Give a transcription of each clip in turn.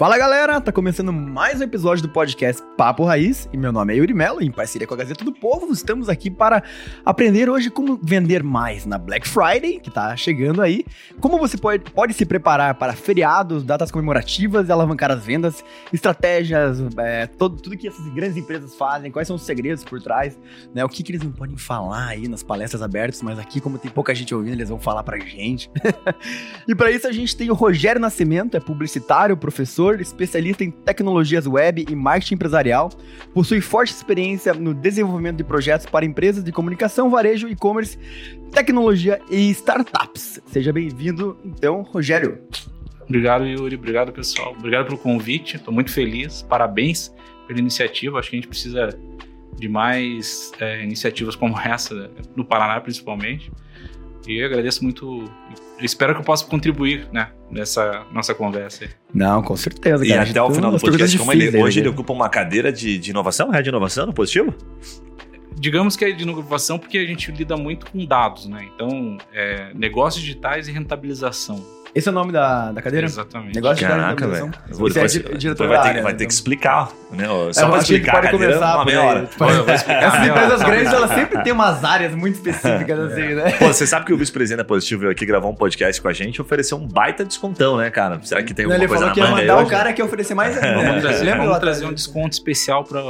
Fala galera, tá começando mais um episódio do podcast Papo Raiz e meu nome é Yuri Mello, em parceria com a Gazeta do Povo, estamos aqui para aprender hoje como vender mais na Black Friday, que tá chegando aí, como você pode, pode se preparar para feriados, datas comemorativas e alavancar as vendas, estratégias, é, todo, tudo que essas grandes empresas fazem, quais são os segredos por trás, né, o que, que eles não podem falar aí nas palestras abertas, mas aqui como tem pouca gente ouvindo, eles vão falar pra gente. e para isso a gente tem o Rogério Nascimento, é publicitário, professor, especialista em tecnologias web e marketing empresarial, possui forte experiência no desenvolvimento de projetos para empresas de comunicação, varejo, e-commerce, tecnologia e startups. Seja bem-vindo, então, Rogério. Obrigado, Yuri. Obrigado, pessoal. Obrigado pelo convite. Estou muito feliz. Parabéns pela iniciativa. Acho que a gente precisa de mais é, iniciativas como essa, no Paraná principalmente. E agradeço muito. Espero que eu possa contribuir, né, nessa nossa conversa. Não, com certeza. Cara. E até o final do podcast, como ele, hoje ele ocupa uma cadeira de, de inovação, é de inovação no positivo? Digamos que é de inovação porque a gente lida muito com dados, né? Então, é, negócios digitais e rentabilização. Esse é o nome da, da cadeira? Exatamente. Negócio Caraca, velho. Você é diretor vai, ter, vai ter que explicar, né? Só é, pra explicar pode começar uma meia hora. Essas empresas grandes, elas sempre têm umas áreas muito específicas, assim, né? Pô, você sabe que o vice-presidente da Positivo veio aqui gravar um podcast com a gente e ofereceu um baita descontão, né, cara? Será que tem alguma Ele coisa falou que ia mandar o cara que ia oferecer mais Vamos trazer, vamos trazer um desconto especial pra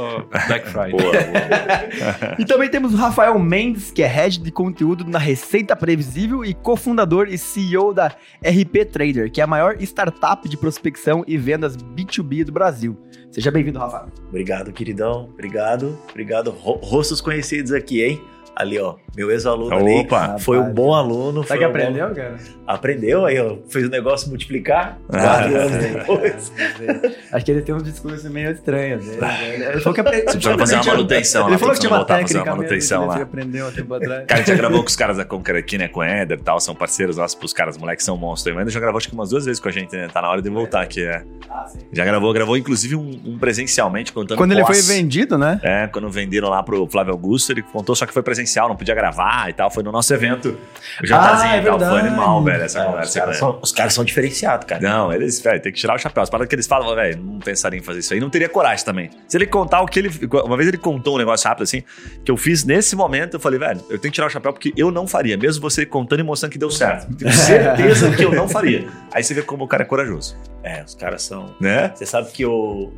Black Friday. Boa, boa. e também temos o Rafael Mendes, que é head de conteúdo na Receita Previsível e cofundador e CEO da RP Trader, que é a maior startup de prospecção e vendas B2B do Brasil. Seja bem-vindo, Rafa. Obrigado, queridão. Obrigado. Obrigado. Rostos conhecidos aqui, hein? Ali, ó, meu ex-aluno ali foi um bom aluno. Sabe que um aprendeu, bom... cara? Aprendeu, aí, ó, fez o negócio multiplicar quatro anos depois. Acho que ele tem um discurso meio estranho. Né? Ele falou que aprendeu. Você precisa fazer uma manutenção Ele falou que tinha uma técnica uma manutenção lá. Ele aprendeu há tempo atrás. Cara, a gente já gravou com os caras da Conquer aqui, né, com o Eder e tal, são parceiros nossos pros caras, moleques são monstros. O Eder já gravou acho que umas duas vezes com a gente, né? Tá na hora de voltar aqui, é. Ah, sim. Já gravou, gravou inclusive um, um presencialmente contando Quando ele foi vendido, né? É, quando venderam lá pro Flávio Augusto, ele contou só que foi presencial, não podia gravar e tal. Foi no nosso evento. O Jatazinho ah, é e tal. Foi animal, velho, essa é, conversa. Os caras, são, os caras são diferenciados, cara. Não, eles, velho, tem que tirar o chapéu. As paradas que eles falam, velho, não pensaria em fazer isso aí. Não teria coragem também. Se ele contar o que ele. Uma vez ele contou um negócio rápido assim, que eu fiz nesse momento, eu falei, velho, eu tenho que tirar o chapéu porque eu não faria. Mesmo você contando e mostrando que deu certo. Tenho certeza que eu não faria. Aí você vê como o cara é corajoso. É, os caras são. Né? Você sabe que eu,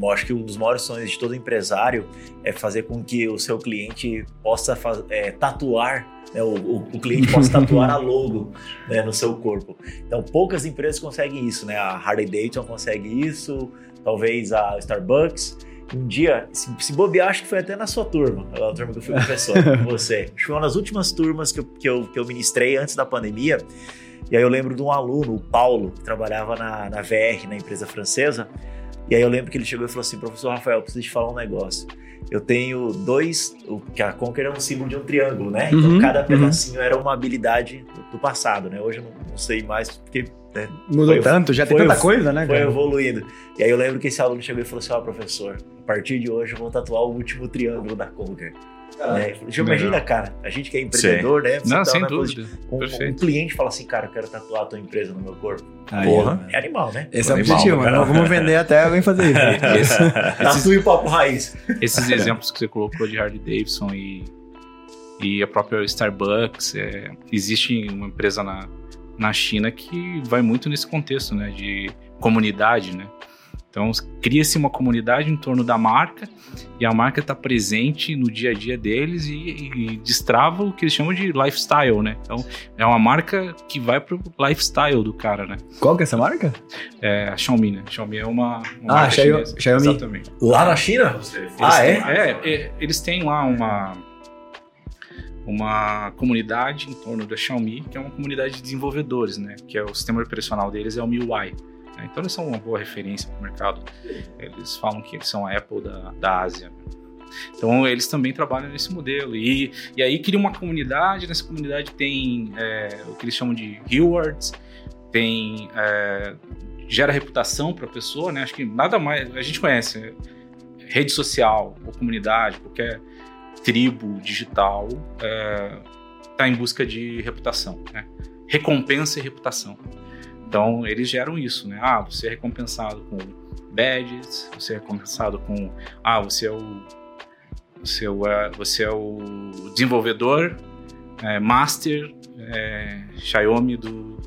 eu acho que um dos maiores sonhos de todo empresário é fazer com que o seu cliente possa faz, é, tatuar né, o, o, o, cliente possa tatuar a logo né, no seu corpo. Então, poucas empresas conseguem isso, né? A Harley Davidson consegue isso, talvez a Starbucks. Um dia, se, se bobear, acho que foi até na sua turma, a turma que eu fui professor, com você. Acho que foi uma das últimas turmas que eu, que, eu, que eu ministrei antes da pandemia. E aí eu lembro de um aluno, o Paulo, que trabalhava na, na VR, na empresa francesa. E aí eu lembro que ele chegou e falou assim, professor Rafael, preciso te falar um negócio eu tenho dois. Que a Conquer é um símbolo de um triângulo, né? Então uhum, cada uhum. pedacinho uhum. era uma habilidade do, do, passado, né? Hoje eu não, não sei mais, porque. Né, Mudou foi, tanto, já tem tanta coisa, né? Foi cara? evoluindo. E aí eu lembro que esse aluno chegou e falou assim: Ó, oh, professor, a partir de hoje eu vou tatuar o último triângulo da Conquer. Ah, né? Imagina, cara, a gente que é empreendedor, Sim. né? Você Não, tá sem dúvida. Um, um, cliente fala assim, cara, eu quero tatuar a tua empresa no meu corpo. Aí, Porra, é, é animal, né? Esse é o objetivo, mano. Vamos vender até alguém fazer isso. Esse, o papo raiz. Esses exemplos que você colocou de Harley Davidson e, e a própria Starbucks, é, existe uma empresa na, na China que vai muito nesse contexto, né? De comunidade, né? Então, cria-se uma comunidade em torno da marca e a marca está presente no dia a dia deles e, e, destrava o que eles chamam de lifestyle, né? Então, é uma marca que vai pro lifestyle do cara, né? Qual que é essa marca? É a Xiaomi, né? Xiaomi é uma, uma ah, Xiaomi. Xiaomi. Exatamente. Lá na China? Eles ah, é? É? é? Eles têm lá uma uma comunidade em torno da Xiaomi, que é uma comunidade de desenvolvedores, né? Que é o sistema operacional deles é o MIUI. Né? Então eles são uma boa referência para o mercado. Eles falam que eles são a Apple da, da Ásia. Então eles também trabalham nesse modelo. E, e aí cria uma comunidade, nessa comunidade tem é, o que eles chamam de rewards, tem. É, gera reputação para a pessoa, né? Acho que nada mais. A gente conhece rede social ou comunidade, qualquer tribo digital está é, tá em busca de reputação, né? Recompensa e reputação. Então eles geram isso, né? Ah, você é recompensado com badges, você é recompensado com ah, você é o você é o, é, você é o desenvolvedor é, master é, Xiaomi do,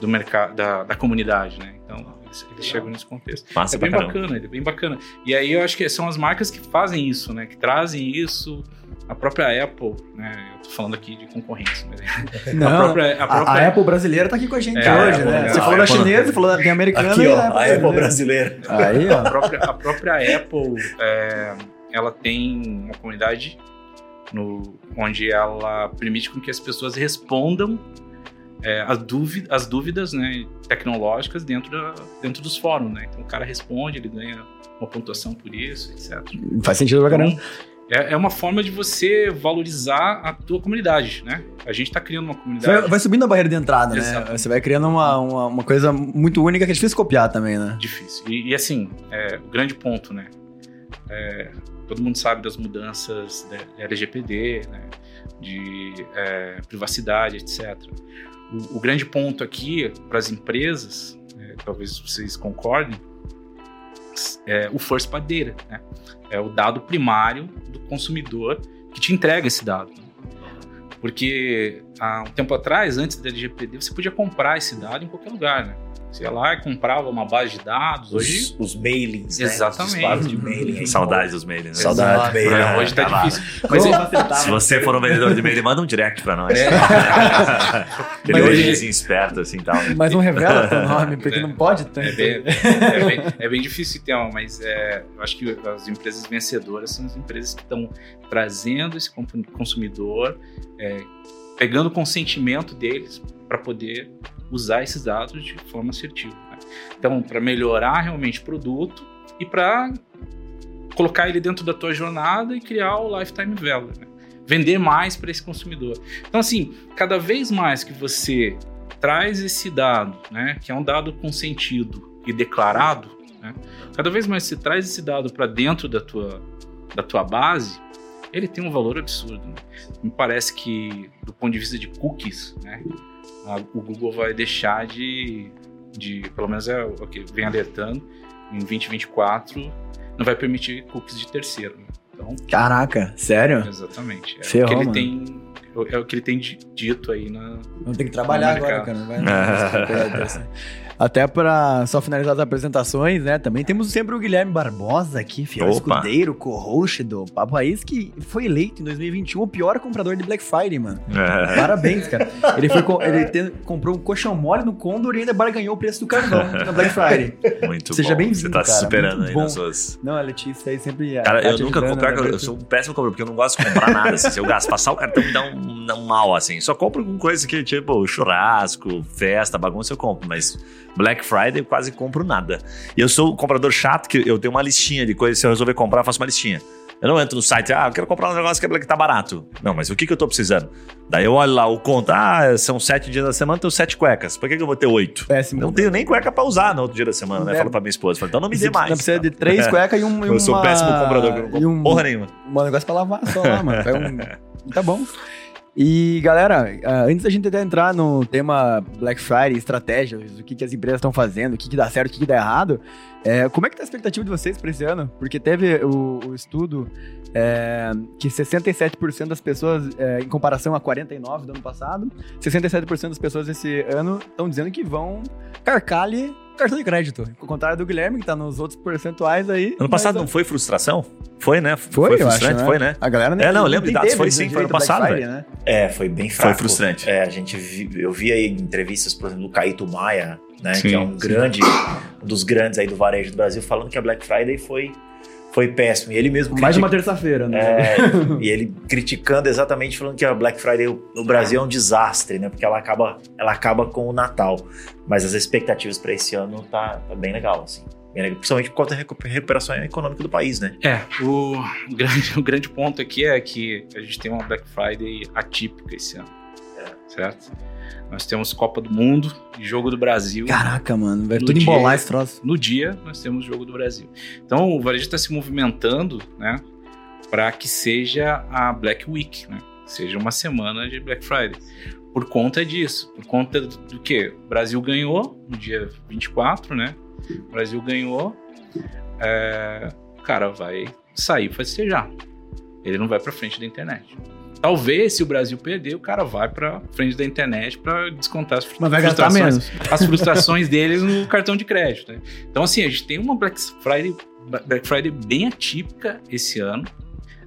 do mercado da, da comunidade, né? Então eles, eles chegam nesse contexto. Massa é bem caramba. bacana, é bem bacana. E aí eu acho que são as marcas que fazem isso, né? Que trazem isso. A própria Apple, né? Eu tô falando aqui de concorrência, mas Não, a própria, a A, própria a Apple brasileira tá aqui com a gente É, a hoje, Apple, né? Você A falou da Apple- chinesa, você falou da tem americana Aqui, e ó, a Apple brasileira. brasileira. Aí, ó. a própria, a própria Apple, é, ela tem uma comunidade no, onde ela permite com que as pessoas respondam é, as, dúvidas, as dúvidas né, tecnológicas dentro, da, dentro dos fóruns. Né? Então o cara responde, ele ganha uma pontuação por isso, etc. Faz sentido pra caramba. Então, é, é uma forma de você valorizar a tua comunidade, né? A gente está criando uma comunidade vai, vai subindo a barreira de entrada, né? Exatamente. Você vai criando uma, uma, uma coisa muito única que é difícil copiar também, né? difícil. E, e, assim, é, o grande ponto, né? É, todo mundo sabe das mudanças da LGPD, né? de é, privacidade, etc. O, grande ponto aqui para as empresas, é, talvez vocês concordem, é o party data, né? É o dado primário do consumidor que te entrega esse dado. Porque há um tempo atrás, antes da LGPD, você podia comprar esse dado em qualquer lugar, né? Ia lá e comprava uma base de dados. Hoje, Os, os mailings, né? Exatamente. Os de mailing. Saudades dos mails, né? Saudades Exato. do mailing. é, hoje tá tá difícil. Mas é-. Se você for um vendedor de e-mail, manda um direct pra nós. É. Aquele Mas- originzinho esperto, assim, tal. Mas não revela teu nome, porque É. não pode tanto. É bem, é, bem, é bem difícil ter uma, mas é, eu acho que as empresas vencedoras são as empresas que estão trazendo esse consumidor, é, pegando o consentimento deles para poder usar esses dados de forma assertiva. né? Então, para melhorar realmente o produto e para colocar ele dentro da tua jornada e criar o lifetime value, né? vender mais para esse consumidor. Então, assim, cada vez mais que você traz esse dado, né, que é um dado consentido e declarado, né, cada vez mais você traz esse dado para dentro da tua, da tua base, ele tem um valor absurdo. né? Me parece que, do ponto de vista de cookies, né, a- o Google vai deixar de, de, pelo menos é o que vem alertando, em 2024 não vai permitir cookies de terceiro. né? Então, Caraca, sério? exatamente. É Ferrou, o que ele mano. tem, é o que ele tem di- dito aí na, Vamos ter que trabalhar agora, cara. Não vai Até pra só finalizar as apresentações, né? Também temos sempre o Guilherme Barbosa aqui, fiel Opa. escudeiro, co-host do Papo Raiz, que foi eleito em 2021 o pior comprador de Black Friday, mano. É. Parabéns, cara. Ele, foi, ele te- comprou um colchão mole no Condor e ainda barganhou o preço do carvão na Black Friday. Muito Seja bom. bem-vindo, Você tá se cara, superando muito aí bom. nas suas. Não, a Letícia aí sempre. Cara, tá eu nunca comprar, né, eu sou um péssimo comprador, porque eu não gosto de comprar nada, assim. Se eu gasto, passar o cartão me dá um, um mal, assim. Só compro com coisa que, tipo, churrasco, festa, bagunça, eu compro. Mas Black Friday eu quase compro nada. E eu sou um comprador chato, que eu tenho uma listinha de coisas, se eu resolver comprar, eu faço uma listinha. Eu não entro no site, ah, eu quero comprar um negócio que é- tá barato. Não, mas o que, que eu tô precisando? Daí eu olho lá o conto, ah, são sete dias da semana, tenho sete cuecas. Por que, que eu vou ter oito? Péssimo. Não tenho nem cueca pra usar no outro dia da semana, né? É. Falo pra minha esposa. Falo, então não me dê mais. precisa de três É. cuecas e um. e Eu sou uma- péssimo comprador, que eu não e compro um, porra nenhuma. um negócio pra lavar só lá, mano. Pega um- Tá bom. E, galera, ah, antes da gente até entrar no tema Black Friday, estratégias, o que, que as empresas estão fazendo, o que, que dá certo, o que, que dá errado, é, como é que tá a expectativa de vocês para esse ano? Porque teve o, o estudo é, que 67% das pessoas, é, em comparação a 49% do ano passado, 67% das pessoas esse ano estão dizendo que vão carcar-lhe cartão de crédito. Ao contrário do Guilherme, que tá nos outros percentuais aí. Ano passado mas, não foi frustração? Foi, né? Foi, eu frustrante, acho, né? foi, né? A galera nem- É, não, eu lembro de dados, teve foi sim, foi ano passado, Friday, né? É, foi bem fraco. frustrante. É, a gente vi- eu vi aí entrevistas, por exemplo, do Caíto Maia, né, Sim, que é um sim. grande, um dos grandes aí do varejo do Brasil, falando que a Black Friday foi, foi péssimo. E ele mesmo Mais de critica- uma terça-feira, né? É, e ele criticando exatamente, falando que a Black Friday no Brasil é um desastre, né? Porque ela acaba, ela acaba com o Natal. Mas as expectativas para esse ano tá, tá bem legal, assim. Bem legal, principalmente por causa da recu- recuperação econômica do país, né? É, o grande, o grande ponto aqui é que a gente tem uma Black Friday atípica esse ano. Certo? Nós temos Copa do Mundo e Jogo do Brasil. Caraca, mano, vai No tudo dia- embolar esse troço. No dia, nós temos Jogo do Brasil. Então, o varejo está se movimentando, né? Para que seja a Black Week, né? Seja uma semana de Black Friday. por conta disso. Por conta do, do que? O Brasil ganhou no dia 24, né? O Brasil ganhou. É, o cara vai sair festejar. Ele não vai para frente da internet. Talvez, se o Brasil perder, o cara vai para frente da internet para descontar as, Mas vai gastar menos. as frustrações deles no cartão de crédito. né? Então, assim, a gente tem uma Black Friday, Black Friday bem atípica esse ano,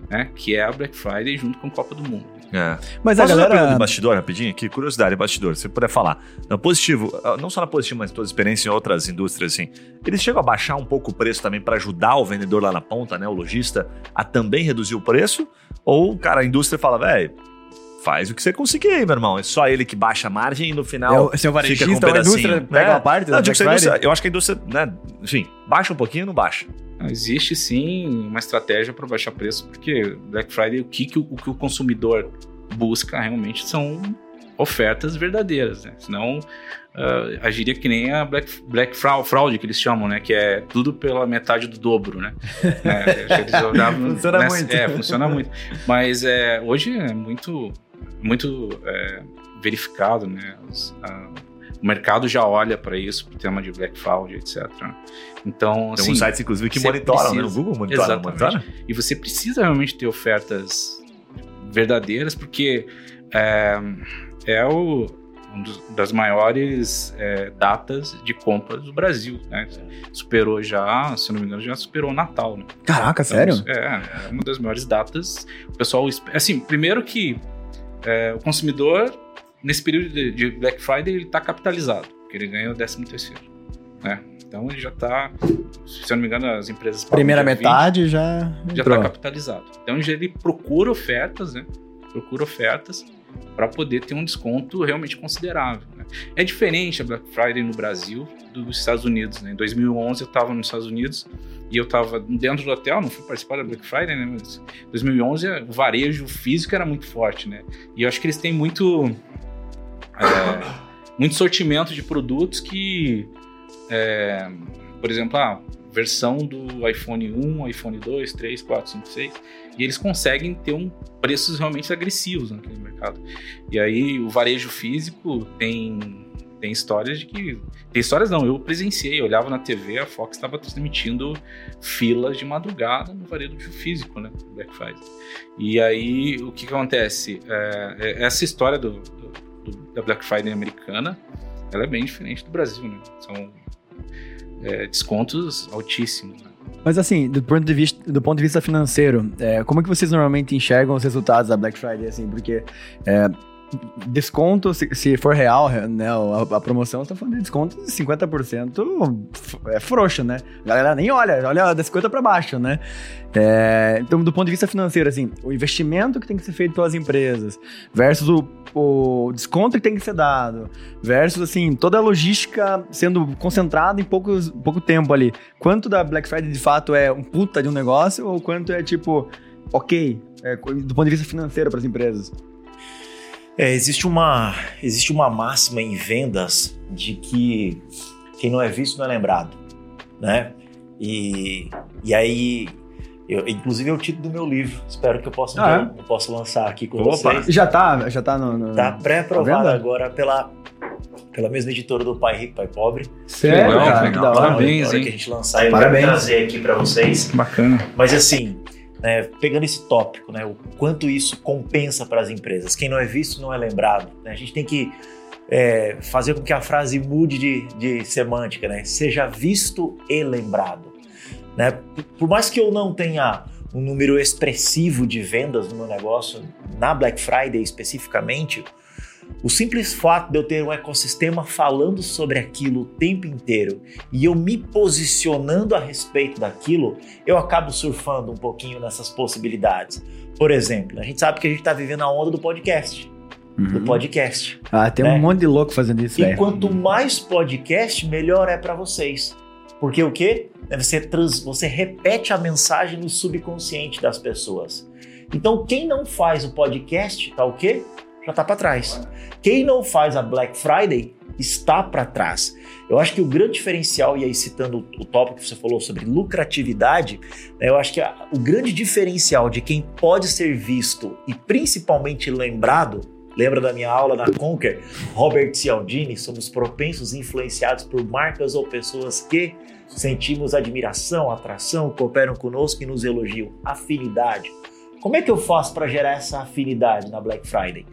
né? Que é a Black Friday junto com a Copa do Mundo. É. Mas a Posso fazer uma pergunta galera. de bastidor rapidinho aqui? Curiosidade, bastidor. Se você puder falar. Na positivo, ah, não só na positivo, mas toda experiência em outras indústrias, assim. Eles chegam a baixar um pouco o preço também para ajudar o vendedor lá na ponta, né? O lojista, a também reduzir o preço? Ou, cara, a indústria fala, velho, faz o que você conseguir aí, meu irmão. É só ele que baixa a margem e no É final. o seu fica com um varejista ou a pedacinho, indústria né? pega uma parte da Não, eu digo Black que a indústria- Friday? eu acho que a indústria, né? Enfim, baixa um pouquinho ou não baixa? Não, Existe sim uma estratégia para baixar preço, porque Black Friday, o que, que o, o que o consumidor busca realmente são ofertas verdadeiras, né? Senão ah, agiria que nem a Black, Black Fraud, que eles chamam, né? Que é tudo pela metade do dobro, né? É, Funciona nessa- muito. É, funciona muito. Mas é, hoje é muito, muito é, verificado, né? Os- a- o mercado já olha para isso, para o tema de Black Fraud, etc. Então, Tem assim, alguns sites, inclusive, que monitoram, né? No precisa- Google monitora, não Exatamente. monitora? E você precisa realmente ter ofertas verdadeiras, porque é, é o, um dos- das maiores é, datas de compra do Brasil. Né? Superou já, se não me engano, já superou o Natal. Né? Caraca, Então, sério? É, é uma das maiores datas. O pessoal, assim, primeiro que é, o consumidor, nesse período de, de Black Friday, ele está capitalizado, porque ele ganha o 13 terceiro. Né? Então ele já está, se eu não me engano, as empresas... Primeira dia 20, metade já. já está capitalizado. Então ele procura ofertas, né? Procura ofertas para poder ter um desconto realmente considerável. né? É diferente a Black Friday no Brasil dos Estados Unidos. Né? Em 2011 eu estava nos Estados Unidos e eu estava dentro do hotel, não fui participar da Black Friday, né? Mas em 2011 o varejo físico era muito forte, né? E eu acho que eles têm muito é, muito sortimento de produtos que, é, por exemplo, a versão do iPhone 1, iPhone 2, 3, 4, 5, 6, e eles conseguem ter um preços realmente agressivos naquele mercado. E aí o varejo físico tem tem histórias de que tem histórias não, eu presenciei, eu olhava na TV, a Fox estava transmitindo filas de madrugada no varejo físico, né, Black Friday. E aí o que, que acontece? É, é- essa história do, do- da Black Friday americana, ela é bem diferente do Brasil, né? São é, descontos altíssimos. Né? Mas assim, do ponto de vista, do ponto de vista financeiro, é, como é que vocês normalmente enxergam os resultados da Black Friday, assim? Porque é, desconto, se, se for real, né, a, a promoção, tá falando de desconto de 50%, f- é frouxo, né? A galera nem olha, olha da 50 para baixo, né? É, então, do ponto de vista financeiro, assim, o investimento que tem que ser feito pelas empresas versus o, o desconto que tem que ser dado versus, assim, toda a logística sendo concentrada em poucos, pouco tempo ali. Quanto da Black Friday, de fato, é um puta de um negócio ou quanto é, tipo, ok, é, do ponto de vista financeiro para as empresas? É, existe uma existe uma máxima em vendas de que quem não é visto não é lembrado, né? E, e aí, eu, inclusive é o título do meu livro. Espero que eu possa, Ah, eu possa lançar aqui com Opa. vocês. Já tá, já tá no... no... Tá pré-aprovado venda? agora pela pela mesma editora do Pai Rico, Pai Pobre. Sério, legal, cara, legal. que da hora. Parabéns, hora hein? que a gente lançar, eu Parabéns. trazer aqui para vocês. Bacana. Mas assim, né, pegando esse tópico, né, o quanto isso compensa para as empresas. Quem não é visto não é lembrado. né? A gente tem que é, fazer com que a frase mude de, de semântica, né? Seja visto e lembrado. Né? Por- mais que eu não tenha um número expressivo de vendas no meu negócio, na Black Friday especificamente, o simples fato de eu ter um ecossistema falando sobre aquilo o tempo inteiro e eu me posicionando a respeito daquilo, eu acabo surfando um pouquinho nessas possibilidades. Por exemplo, a gente sabe que a gente está vivendo a onda do podcast. Do Uhum. podcast. Ah, tem né? um monte de louco fazendo isso, E quanto mais podcast, melhor é para vocês. Porque o quê? É Você, trans, você repete a mensagem no subconsciente das pessoas. Então, quem não faz o podcast, tá o quê? Já tá para trás. Quem não faz a Black Friday está para trás. Eu acho que o grande diferencial, e aí citando o tópico que você falou sobre lucratividade, né, eu acho que a- o grande diferencial de quem pode ser visto e principalmente lembrado Lembra da minha aula na Conquer? Robert Cialdini, somos propensos e influenciados por marcas ou pessoas que sentimos admiração, atração, cooperam conosco e nos elogiam. Afinidade. Como é que eu faço para gerar essa afinidade na Black Friday?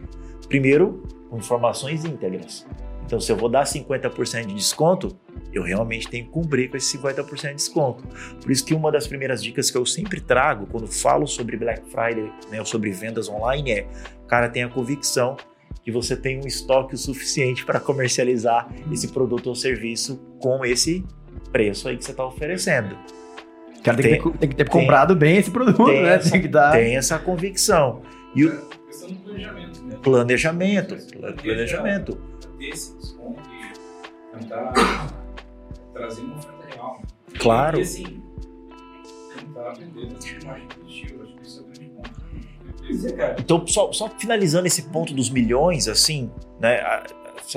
Primeiro, com informações íntegras. Então, se eu vou dar 50% de desconto, eu realmente tenho que cumprir com esse 50% de desconto. Por isso que uma das primeiras dicas que eu sempre trago quando falo sobre Black Friday, né, ou sobre vendas online é, cara, tenha convicção que você tem um estoque suficiente para comercializar esse produto ou serviço com esse preço aí que você está oferecendo. O cara tem, tem, que ter, tem que ter tem, comprado bem esse produto, tem né? Essa, tem que dar. Tem essa convicção. E o, é questão do planejamento. Né? Planejamento. Planejamento. Ter esse desconto e tentar trazer uma oferta real. Né? Claro. E assim, tentar aprender a imagem positiva. Acho que isso é o grande ponto. Então, só, só finalizando esse ponto dos milhões, assim, né?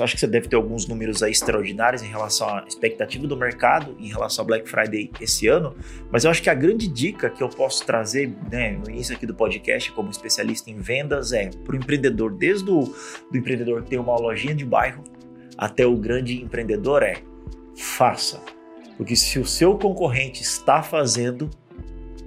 Acho que você deve ter alguns números aí extraordinários em relação à expectativa do mercado, em relação ao Black Friday esse ano, mas eu acho que a grande dica que eu posso trazer né, no início aqui do podcast, como especialista em vendas, é para o empreendedor, desde o do empreendedor ter uma lojinha de bairro até o grande empreendedor, é faça. Porque se o seu concorrente está fazendo,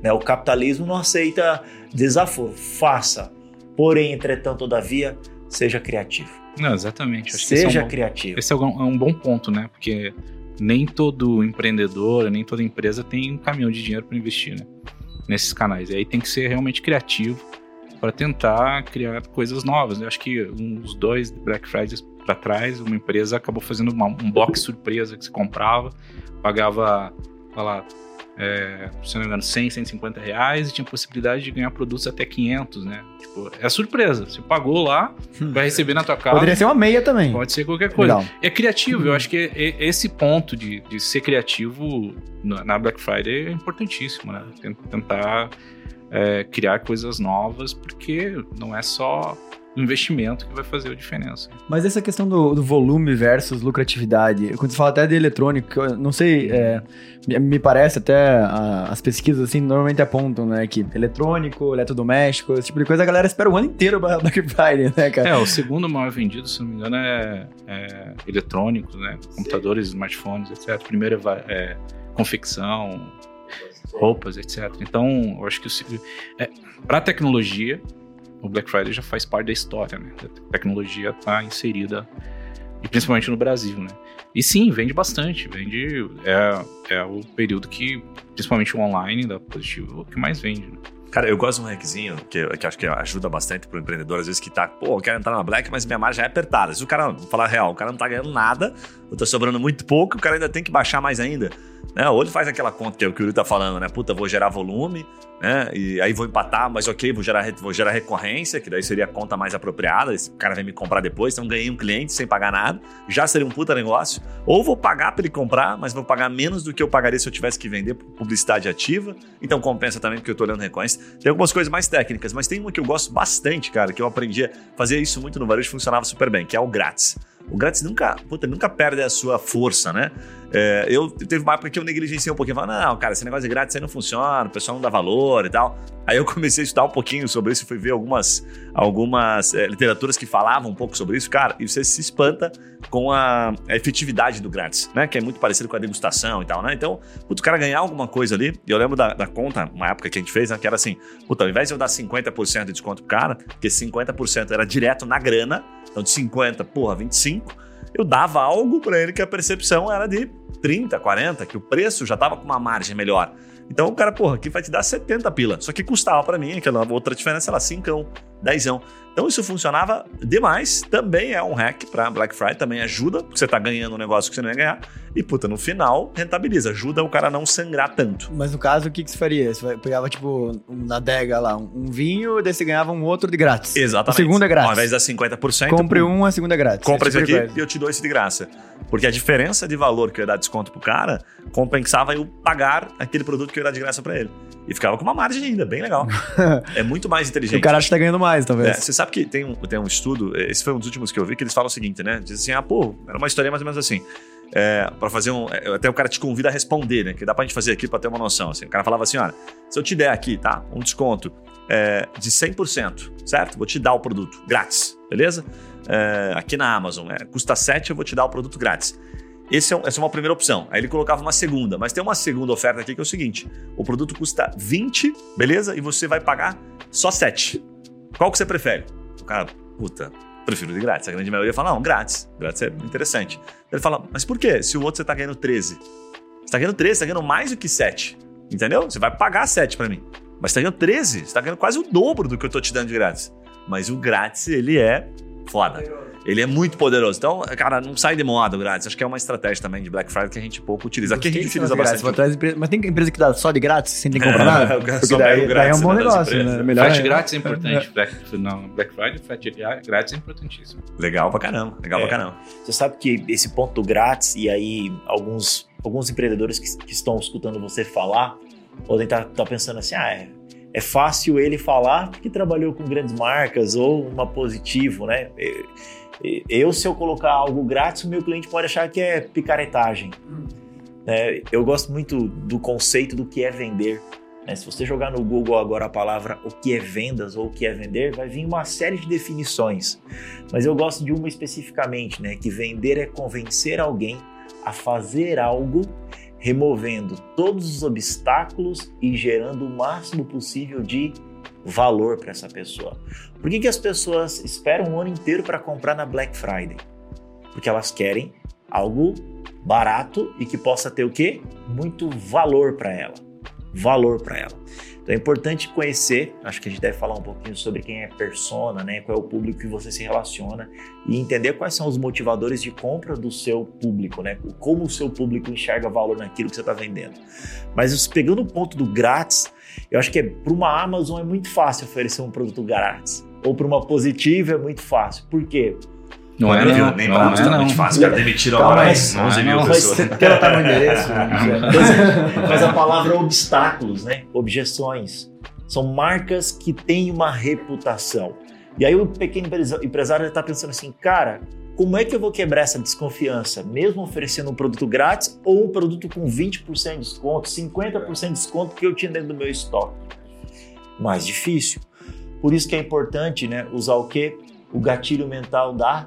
né, o capitalismo não aceita desaforo, faça. Porém, entretanto, todavia, seja criativo. Não, exatamente. Acho Seja é um criativo. Bom, esse é um, é um bom ponto, né? Porque nem todo empreendedor, nem toda empresa tem um caminhão de dinheiro para investir, né? Nesses canais. E aí tem que ser realmente criativo para tentar criar coisas novas. Eu acho que uns dois Black Fridays para trás, uma empresa acabou fazendo uma, um box surpresa que você comprava, pagava, sei lá, é, se não me engano, 100, 150 reais e tinha possibilidade de ganhar produtos até 500, né? Tipo, é surpresa. Você pagou lá, hum. vai receber na tua casa. Poderia ser uma meia também. Pode ser qualquer coisa. Legal. É criativo. Hum. Eu acho que esse ponto de, de ser criativo na Black Friday é importantíssimo, né? Tentar é, criar coisas novas, porque não é só investimento que vai fazer a diferença. Mas essa questão do, do volume versus lucratividade, quando você fala até de eletrônico, não sei, é, me parece até a, as pesquisas assim normalmente apontam, né, que eletrônico, eletrodoméstico, esse tipo de coisa, a galera espera o ano inteiro para Black Friday, né, cara? É, o segundo maior vendido, se não me engano, é, é eletrônicos, né, computadores, smartphones, etc. Primeiro é, é confecção, roupas, etc. Então, eu acho que o, é, para tecnologia o Black Friday já faz parte da história, né? A tecnologia está inserida, e principalmente no Brasil, né? E sim, vende bastante, vende. É, é o período que, principalmente o online da Positivo, é o que mais vende, né? Cara, eu gosto de um hackzinho que, que acho que ajuda bastante pro empreendedor, às vezes que tá, pô, eu quero entrar na Black, mas minha margem é apertada. Se o cara, vou falar real, o cara não tá ganhando nada, ou tá sobrando muito pouco, o cara ainda tem que baixar mais ainda. Né? Ou ele faz aquela conta que o Yuri tá falando, né? Puta, vou gerar volume, né? E aí vou empatar, mas ok, vou gerar, vou gerar recorrência, que daí seria a conta mais apropriada. Esse cara vem me comprar depois, então ganhei um cliente sem pagar nada, já seria um puta negócio. Ou vou pagar para ele comprar, mas vou pagar menos do que eu pagaria se eu tivesse que vender publicidade ativa. Então compensa também porque eu tô olhando recorrência. Tem algumas coisas mais técnicas, mas tem uma que eu gosto bastante, cara, que eu aprendi a fazer isso muito no varejo, funcionava super bem, que é o grátis. O grátis nunca, puta, nunca perde a sua força, né? É, eu teve uma época que eu negligenciei um pouquinho, falando, não, cara, esse negócio de grátis aí não funciona, o pessoal não dá valor e tal. Aí eu comecei a estudar um pouquinho sobre isso, fui ver algumas, algumas é, literaturas que falavam um pouco sobre isso, cara, e você se espanta com a, a, efetividade do grátis, né? Que é muito parecido com a degustação e tal, né? Então, puto, o cara ganhar alguma coisa ali, e eu lembro da, da, conta, uma época que a gente fez, né? Que era assim, puta, ao invés de eu dar 50% de desconto pro cara, porque 50% era direto na grana, então de 50, porra, 25, eu dava algo para ele que a percepção era de 30, 40, que o preço já estava com uma margem melhor. Então o cara, porra, aqui vai te dar 70 pila. Só que custava para mim, aquela outra diferença, era 5, 10. Então isso funcionava demais. Também é um hack para Black Friday, também ajuda, porque você tá ganhando um negócio que você não ia ganhar. E, puta, no final, rentabiliza, ajuda o cara a não sangrar tanto. Mas no caso, o que, que você faria? Você pegava, tipo, na adega lá, um vinho, daí você ganhava um outro de grátis. Exatamente. A segunda é grátis. Ao invés da 50%. Compre um, a segunda é grátis. Compra esse aqui e eu te dou esse de graça. Porque a diferença de valor que eu ia dar desconto pro cara compensava eu pagar aquele produto que eu ia dar de graça para ele. E ficava com uma margem ainda, bem legal. é muito mais inteligente. o cara acha que tá ganhando mais, talvez. É, você sabe que tem um, tem um estudo, esse foi um dos últimos que eu vi, que eles falam o seguinte, né? Diz assim, ah, pô, era uma história mais ou menos assim. É, para fazer um. É, até o cara te convida a responder, né? Que dá pra gente fazer aqui pra ter uma noção. Assim. O cara falava assim: olha, se eu te der aqui, tá? Um desconto é, de 100%, certo? Vou te dar o produto grátis, beleza? É, aqui na Amazon, é, custa 7, eu vou te dar o produto grátis. Esse é, essa é uma primeira opção. Aí ele colocava uma segunda, mas tem uma segunda oferta aqui que é o seguinte: o produto custa 20, beleza? E você vai pagar só 7. Qual que você prefere? O cara, puta, prefiro de grátis. A grande maioria fala, não, grátis. Grátis é interessante. Ele fala, mas por quê? Se o outro você tá ganhando 13. Você tá ganhando 13, você tá ganhando mais do que 7. Entendeu? Você vai pagar 7 para mim. Mas você tá ganhando 13, você tá ganhando quase o dobro do que eu tô te dando de grátis. Mas o grátis, ele é foda. Ele é muito poderoso. Então, cara, não sai de moda grátis. Acho que é uma estratégia também de Black Friday que a gente pouco utiliza. Aqui a gente utiliza bastante. Grátis, mas tem empresa que dá só de grátis, sem ter que comprar nada? Porque daí, daí, é um bom né, negócio, né? Melhor frete é... grátis é importante. Black, não, Black Friday, frete grátis é importantíssimo. Legal pra caramba. Legal é. pra caramba. Você sabe que esse ponto do grátis, e aí alguns, alguns empreendedores que, que estão escutando você falar, podem estar tá, tá pensando assim, ah, é, é fácil ele falar porque trabalhou com grandes marcas ou uma positivo, né? Eu, se eu colocar algo grátis, o meu cliente pode achar que é picaretagem. É, eu gosto muito do conceito do que é vender. Né? Se você jogar no Google agora a palavra o que é vendas ou o que é vender, vai vir uma série de definições. Mas eu gosto de uma especificamente, né? que vender é convencer alguém a fazer algo removendo todos os obstáculos e gerando o máximo possível de valor para essa pessoa. Por que, que as pessoas esperam um ano inteiro para comprar na Black Friday? Porque elas querem algo barato e que possa ter o quê? Muito valor para ela. Valor para ela. Então é importante conhecer, acho que a gente deve falar um pouquinho sobre quem é persona, né? Qual é o público que você se relaciona e entender quais são os motivadores de compra do seu público, né? Como o seu público enxerga valor naquilo que você está vendendo. Mas pegando o ponto do grátis, eu acho que é, para uma Amazon é muito fácil oferecer um produto grátis. Ou para uma Positiva é muito fácil. Por quê? Não é, não. Nem para Amazon é muito fácil. Já demitiram agora mas, 11 mil pessoas. Porque ela tá no endereço. mas a palavra obstáculos, né? Objeções. São marcas que têm uma reputação. E aí o pequeno empresário está pensando assim, cara, como é que eu vou quebrar essa desconfiança, mesmo oferecendo um produto grátis ou um produto com 20% de desconto, 50% de desconto que eu tinha dentro do meu estoque? Mais difícil. Por isso que é importante né, usar o quê? O gatilho mental da.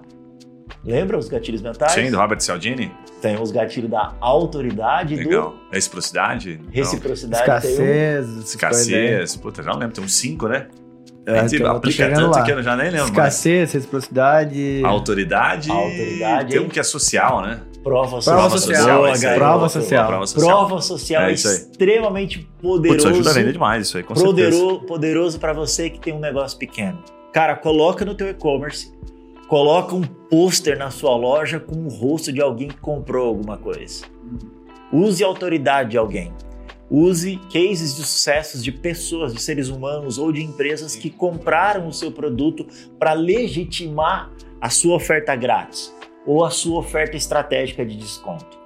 Lembra os gatilhos mentais? Sim, do Robert Cialdini. Tem os gatilhos da autoridade Legal. do. Reciprocidade? Reciprocidade. Escassez. Um... Escassez. Puta, já não lembro, tem uns cinco, né? É, gente aplica tanto lá. que eu já nem lembro. Escassez, mais. reciprocidade. Autoridade. Autoridade. Tem um que é social, né? Prova social. Prova social. Prova social. Prova social. Prova social, Prova social é extremamente poderoso. Putz, ajuda a vender demais isso aí, com poderoso, certeza. Poderoso para você que tem um negócio pequeno. Cara, coloca no teu e-commerce, coloca um pôster na sua loja com o rosto de alguém que comprou alguma coisa. Use a autoridade de alguém. Use cases de sucessos de pessoas, de seres humanos ou de empresas que compraram o seu produto para legitimar a sua oferta grátis ou a sua oferta estratégica de desconto.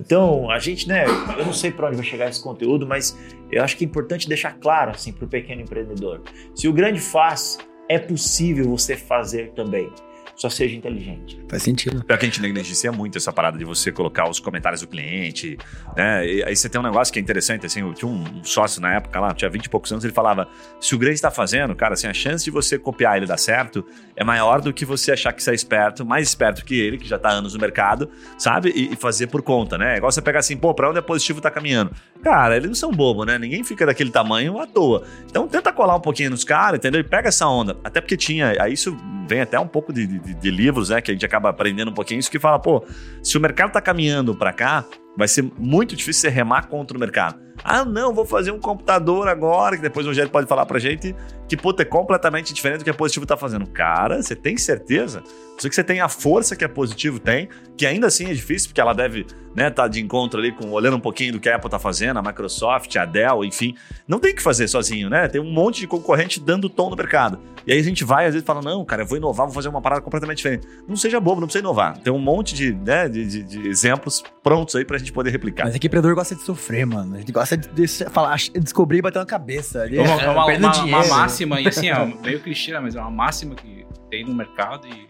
Então, a gente, né, eu não sei para onde vai chegar esse conteúdo, mas eu acho que é importante deixar claro assim para o pequeno empreendedor. Se o grande faz, é possível você fazer também só seja inteligente. Faz sentido. Pior que a gente negligencia muito essa parada de você colocar os comentários do cliente, né? E aí você tem um negócio que é interessante, assim, eu tinha um sócio na época lá, tinha 20 e poucos anos, ele falava, se o Grace está fazendo, cara, assim, a chance de você copiar ele dar certo é maior do que você achar que você é esperto, mais esperto que ele, que já está anos no mercado, sabe? E, e, fazer por conta, né? É igual você pegar assim, pô, pra onde é positivo tá caminhando? Cara, eles não são bobo, né? Ninguém fica daquele tamanho à toa. Então tenta colar um pouquinho nos caras, entendeu? E pega essa onda. Até porque tinha, aí isso vem até um pouco de, de, de livros, né? Que a gente acaba aprendendo um pouquinho isso, que fala, pô, se o mercado tá caminhando para cá, vai ser muito difícil você remar contra o mercado. Ah, não, vou fazer um computador agora, que depois o Rogério pode falar pra gente que, puta, é completamente diferente do que a Positivo tá fazendo. Cara, você tem certeza? Só que você tem a força que a Positivo tem, que ainda assim é difícil, porque ela deve né, tá de encontro ali com olhando um pouquinho do que a Apple tá fazendo, a Microsoft, a Dell, enfim. Não tem que fazer sozinho, né? Tem um monte de concorrente dando tom no mercado. E aí a gente vai, às vezes, fala: não, cara, eu vou inovar, vou fazer uma parada completamente diferente. Não seja bobo, não precisa inovar. Tem um monte de, né, de, de, de exemplos prontos aí pra gente poder replicar. Mas é que empreendedor gosta de sofrer, mano. A gente gosta de, de falar, descobrir e bater na cabeça. Ali, é, uma, é uma, uma, uma, máxima, e assim, é meio clichê, mas é uma máxima que tem no mercado e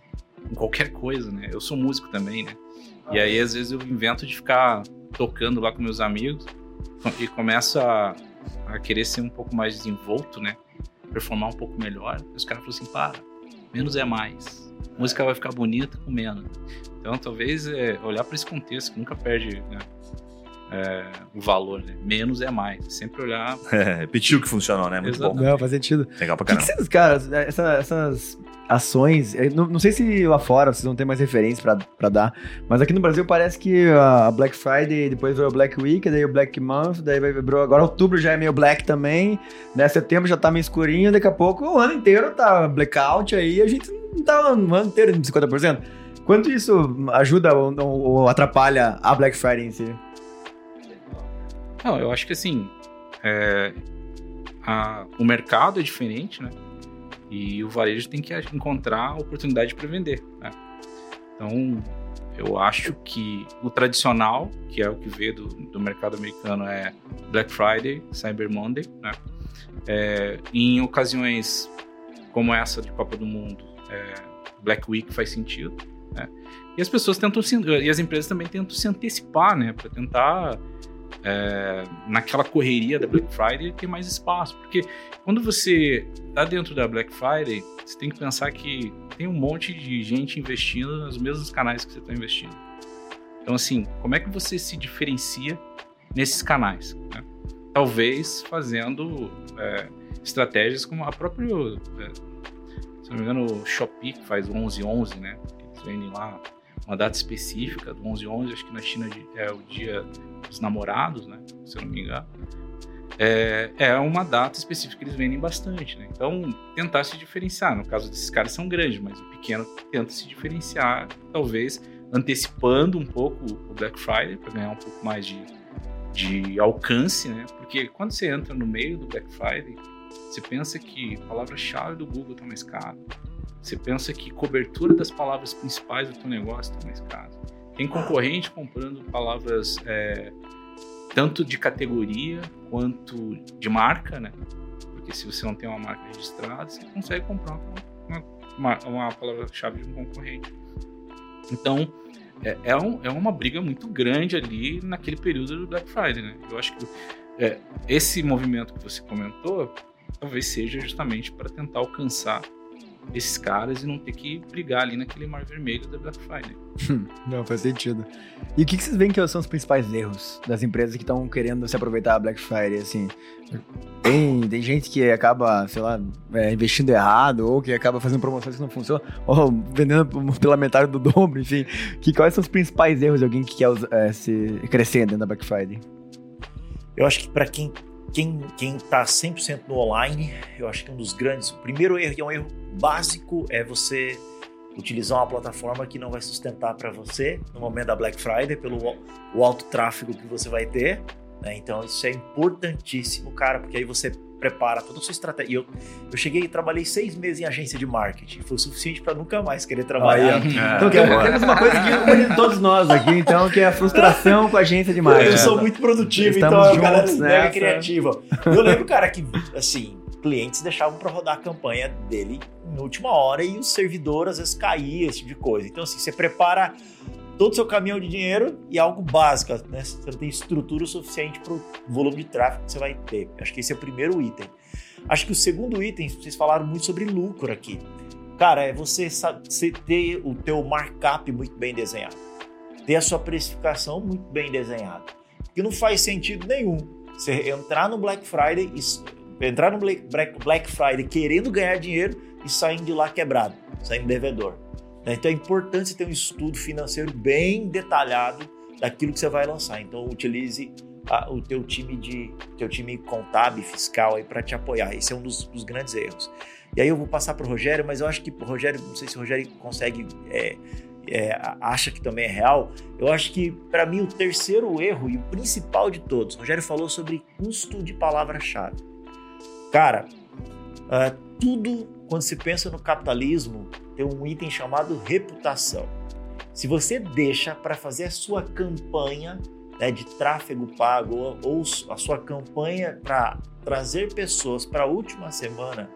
em qualquer coisa, né? Eu sou músico também, né? E aí, às vezes, eu invento de ficar tocando lá com meus amigos e começo a, a querer ser um pouco mais desenvolto, né? performar um pouco melhor. Os caras falam assim, para, menos é mais. A música vai ficar bonita com menos. Então, talvez é, olhar para esse contexto, que nunca perde né, é, o valor, né? Menos é mais. Sempre olhar. É, repetiu o que funcionou, né? Muito Exato. bom. Não, faz sentido. Legal pra O que, que caramba. vocês, cara, essa- essas ações, eu não, não sei se lá fora vocês vão ter mais referência pra, pra dar, mas aqui no Brasil parece que a Black Friday, depois veio o Black Week, daí o Black Month, daí vai virou, agora outubro já é meio black também, né, setembro já tá meio escurinho, daqui a pouco o ano inteiro tá blackout aí, a gente não tá o ano inteiro em 50%. Quanto isso ajuda ou, ou- ou atrapalha a Black Friday em si? Não, eu acho que assim, é, a- o mercado é diferente, né? E o varejo tem que encontrar oportunidade para vender, né? Então, eu acho que o tradicional, que é o que vê do, do mercado americano, é Black Friday, Cyber Monday, né? É, em ocasiões como essa de Copa do Mundo, é, Black Week faz sentido, né? E as pessoas tentam se, e as empresas também tentam se antecipar, né? Para tentar é, naquela correria da Black Friday ter mais espaço. Porque quando você está dentro da Black Friday, você tem que pensar que tem um monte de gente investindo nos mesmos canais que você está investindo. Então, assim, como é que você se diferencia nesses canais? né? Talvez fazendo é, estratégias como a própria, é, se não me engano, o Shopee, que faz o 11-11, né? Eles vendem lá uma data específica do 11-11, acho que na China é o dia dos namorados, né? Se eu não me engano. É, é uma data específica que eles vendem bastante, né? Então, tentar se diferenciar. No caso desses caras são grandes, mas o pequeno tenta se diferenciar, talvez antecipando um pouco o Black Friday para ganhar um pouco mais de, de alcance, né? Porque quando você entra no meio do Black Friday, você pensa que a palavra-chave do Google está mais cara. Você pensa que cobertura das palavras principais do teu negócio está mais cara. Tem concorrente comprando palavras é, tanto de categoria quanto de marca, né? Porque se você não tem uma marca registrada, você consegue comprar uma, uma, uma palavra-chave de um concorrente. Então, é, é, um- é uma briga muito grande ali naquele período do Black Friday, né? Eu acho que é, esse movimento que você comentou talvez seja justamente para tentar alcançar esses caras e não ter que brigar ali naquele mar vermelho da Black Friday. Não, faz sentido. E o que, que vocês veem que são os principais erros das empresas que estão querendo se aproveitar da Black Friday, assim? Tem, tem gente que acaba, sei lá, é, investindo errado, ou que acaba fazendo promoções que não funcionam, ou vendendo pela metade do dobro, enfim. Que, quais são os principais erros de alguém que quer é, se crescer dentro da Black Friday? Eu acho que para quem, quem, quem tá 100% no online, eu acho que um dos grandes, o primeiro erro, e é um erro básico, é você utilizar uma plataforma que não vai sustentar para você no momento da Black Friday, pelo o alto tráfego que você vai ter. né? Então isso é importantíssimo, cara, porque aí você prepara toda a sua estratégia. E eu, eu cheguei e trabalhei seis meses em agência de marketing, foi o suficiente para nunca mais querer trabalhar. Aí, É, Então, temos, temos uma coisa que une todos nós aqui, então, que é a frustração com a agência de marketing. Eu sou muito produtivo, Estamos então a galera juntos mega nessa. criativa. Eu lembro, cara, que assim, clientes deixavam para rodar a campanha dele em última hora e o servidor às vezes caía, esse tipo de coisa. Então, assim, você prepara todo o seu caminhão de dinheiro e algo básico, né? Você tem estrutura suficiente para o volume de tráfego que você vai ter. Acho que esse é o primeiro item. Acho que o segundo item, vocês falaram muito sobre lucro aqui. Cara, é você, você ter o teu markup muito bem desenhado. Ter a sua precificação muito bem desenhada. Porque não faz sentido nenhum você entrar no Black Friday, entrar no Black Friday querendo ganhar dinheiro e saindo de lá quebrado, saindo devedor. Né? Então é importante você ter um estudo financeiro bem detalhado daquilo que você vai lançar. Então utilize a- o teu time de teu time contábil, fiscal aí para te apoiar. Esse é um dos, dos grandes erros. E aí eu vou passar para o Rogério, mas eu acho que o Rogério, não sei se o Rogério consegue é, é, acha que também é real. Eu acho que para mim o terceiro erro e o principal de todos, o Rogério falou sobre custo de palavra-chave. Cara, ah, tudo quando se pensa no capitalismo tem um item chamado reputação. Se você deixa para fazer a sua campanha né, de tráfego pago ou, a sua campanha para trazer pessoas para a última semana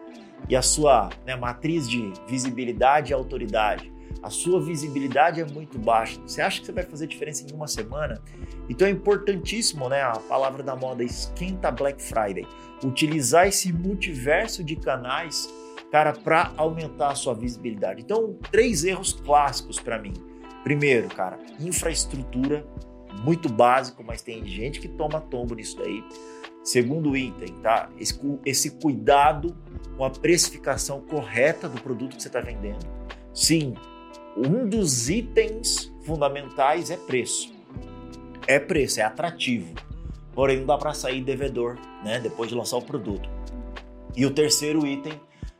e a sua né, matriz de visibilidade e autoridade a sua visibilidade é muito baixa. Você acha que você vai fazer diferença em uma semana? Então é importantíssimo, né? A palavra da moda esquenta Black Friday. Utilizar esse multiverso de canais, cara, para aumentar a sua visibilidade. Então, três erros clássicos para mim. Primeiro, cara, infraestrutura, muito básico, mas tem gente que toma tombo nisso daí. Segundo item, tá? Esse, esse cuidado com a precificação correta do produto que você está vendendo. Sim, um dos itens fundamentais é preço. É preço, é atrativo. Porém, não dá para sair devedor, né? Depois de lançar o produto. E o terceiro item,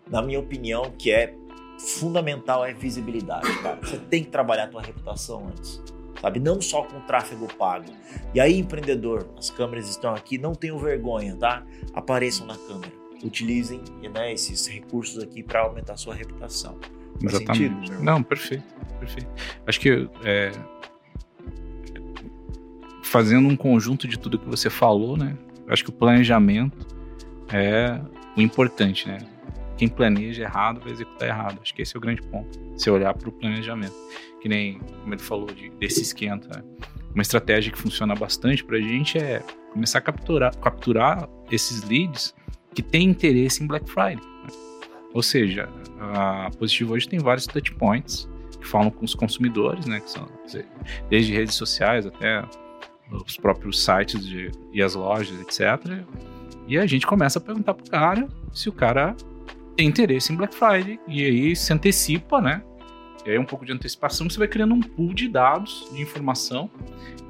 na minha opinião, que é fundamental é visibilidade, cara. Você tem que trabalhar a tua reputação antes sabe? Não só com tráfego pago. E aí, empreendedor, as câmeras estão aqui, não tenham vergonha, tá? Apareçam na câmera. Utilizem né, esses recursos aqui para aumentar a sua reputação. Faz Exatamente. Sentido, não, perfeito, perfeito. Acho que é, fazendo um conjunto de tudo que você falou, né? Acho que o planejamento é o importante, né? Quem planeja errado vai executar errado. Acho que esse é o grande ponto. Se olhar para o planejamento que nem como ele falou de, desse esquenta. Né? Uma estratégia que funciona bastante para a gente é começar a capturar, capturar esses leads que têm interesse em Black Friday. Né? Ou seja, a Positivo hoje tem vários touch points que falam com os consumidores, né? Que são desde redes sociais até os próprios sites de, e as lojas, etc. E a gente começa a perguntar pro cara se o cara tem interesse em Black Friday. E aí se antecipa, né? E aí um pouco de antecipação, você vai criando um pool de dados, de informação,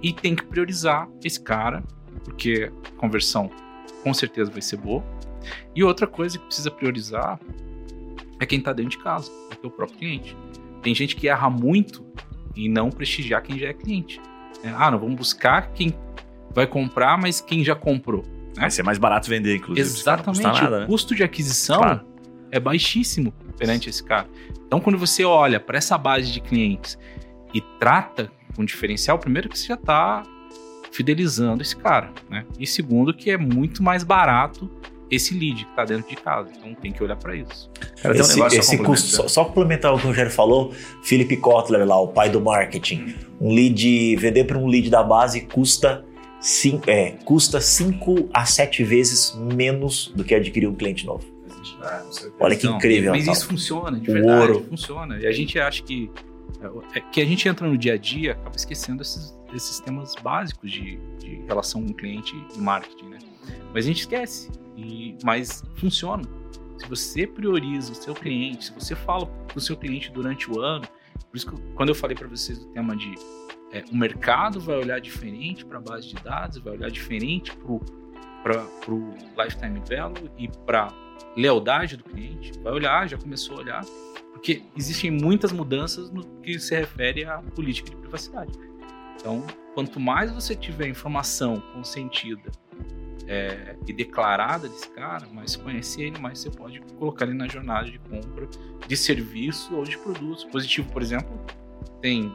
e tem que priorizar esse cara, porque a conversão com certeza vai ser boa. E outra coisa que precisa priorizar é quem está dentro de casa, é o próprio cliente. Tem gente que erra muito em não prestigiar quem já é cliente. É, ah, não, vamos buscar quem vai comprar, mas quem já comprou. Né? Vai ser mais barato vender, inclusive. Exatamente. Nada, né? O custo de aquisição claro. É baixíssimo perante esse cara. Então, quando você olha para essa base de clientes e trata com diferencial, primeiro que você já está fidelizando esse cara, né? E segundo que é muito mais barato esse lead que está dentro de casa. Então tem que olhar para isso. Cara, esse, um esse custo, só, só, complementar o que o Rogério falou, Felipe Kotler lá, o pai do marketing, um lead, vender para um lead da base custa 5 é, custa cinco a 7 vezes menos do que adquirir um cliente novo. Olha que incrível. Mas isso funciona, de verdade. Ouro. Funciona. E a gente acha que é, que a gente entra no dia a dia acaba esquecendo esses, esses temas básicos de, de relação com o cliente e marketing, né? Mas a gente esquece. E, mas funciona. Se você prioriza o seu cliente, se você fala para o seu cliente durante o ano, por isso que quando eu falei para vocês o tema de é, o mercado vai olhar diferente para a base de dados, vai olhar diferente para o lifetime value e para lealdade do cliente, vai olhar, já começou a olhar, porque existem muitas mudanças no que se refere à política de privacidade. Então, quanto mais você tiver informação consentida é, e declarada desse cara, mais conhecer ele, mais você pode colocar ele na jornada de compra de serviço ou de produtos. Positivo, por exemplo, tem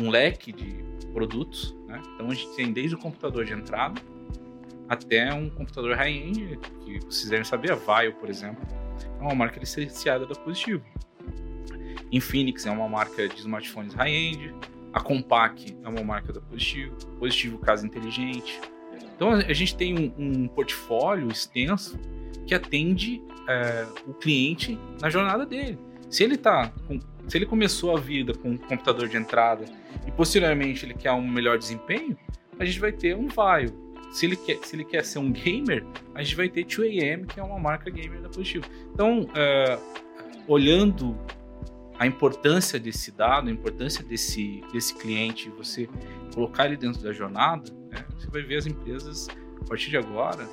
um leque de produtos, né? então a gente tem desde o computador de entrada até um computador high-end, que vocês devem saber, a Vaio, por exemplo, é uma marca licenciada da Positivo. Infinix é uma marca de smartphones high-end, a Compaq é uma marca da Positivo, Positivo Casa Inteligente. Então a gente tem um, um portfólio extenso que atende é, o cliente na jornada dele. Se ele tá com, se ele começou a vida com um computador de entrada e posteriormente ele quer um melhor desempenho, a gente vai ter um Vaio, se ele quer, se ele quer ser um gamer, a gente vai ter 2AM, que é uma marca gamer da Positivo. Então, uh, olhando a importância desse dado, a importância desse, desse cliente, você colocar ele dentro da jornada, né, você vai ver as empresas, a partir de agora,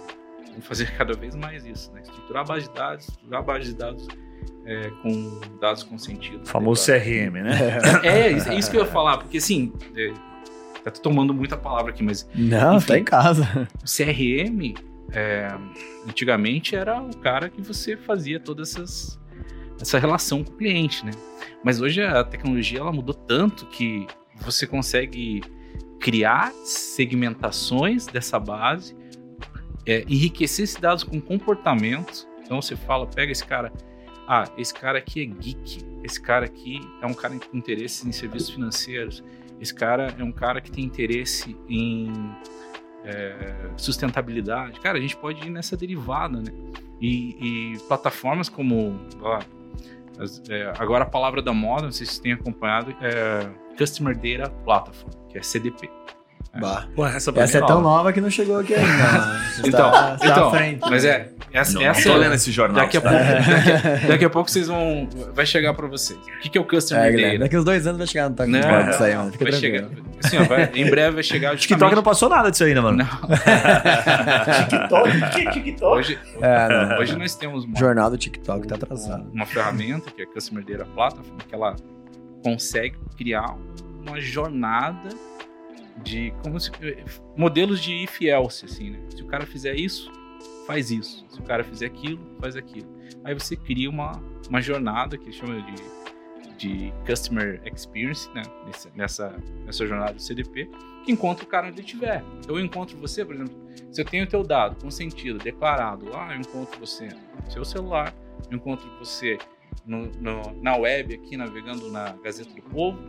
vão fazer cada vez mais isso, né? Estruturar a base de dados, estruturar a base de dados é, com dados consentidos. O famoso CRM, né? É, é, isso que eu ia falar, porque assim, é, Tá tomando muita palavra aqui, mas. Não, enfim, tá em casa. O CRM, é, antigamente, era o cara que você fazia todas essas essa relação com o cliente, né? Mas hoje a tecnologia ela mudou tanto que você consegue criar segmentações dessa base, é, enriquecer esses dados com comportamentos. Então você fala, pega esse cara, ah, esse cara aqui é geek, esse cara aqui é um cara com interesse em serviços financeiros, esse cara é um cara que tem interesse em é, sustentabilidade. Cara, a gente pode ir nessa derivada, né? E, e plataformas como. As, é, agora a palavra da moda, não sei se vocês têm acompanhado, é Customer Data Platform, que é CDP. Bah. Pô, essa, Essa é tão nova que não chegou aqui ainda. Então, tá- você tá então à frente. mas é essa, Não, essa não tô é- lendo esse jornal. Daqui a, tá? pouco, daqui, daqui a pouco vocês vão. Vai chegar pra vocês. O que, que é o Customer É, Data? daqui uns dois anos vai chegar no Taco Não, Pode isso aí, mano. Fica vai tranquilo. chegar. Assim, ó, vai- em breve vai chegar. TikTok não passou nada disso ainda, mano. Não, TikTok? O que é TikTok? hoje, É, não. hoje nós temos uma, O jornal do TikTok tá atrasado. uma ferramenta que é a Customer Data Platform, que ela consegue criar uma jornada de como se, modelos de if else, assim, né? Se o cara fizer isso, faz isso. Se o cara fizer aquilo, faz aquilo. Aí você cria uma, uma jornada que chama de, de Customer Experience, né? Nessa, nessa, nessa jornada do CDP, que encontra o cara onde ele estiver. Então eu encontro você, por exemplo, se eu tenho o teu dado consentido, declarado lá, eu encontro você no seu celular, eu encontro você no- no- na web aqui, navegando na Gazeta do Povo,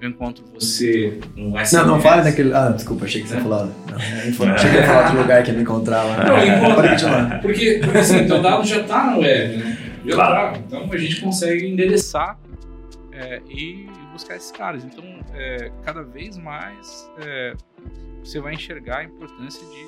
eu encontro você no SMS. Não, não fale daquele. Ah, desculpa, achei que você ia falar. Não. Achei que ia falar do lugar que ia me encontrar lá. Não, encontra. Porque, porque assim, teu dado já está na web, né? Já Claro. tá. Então a gente consegue endereçar é, e buscar esses caras. Então, é, cada vez mais é, você vai enxergar a importância de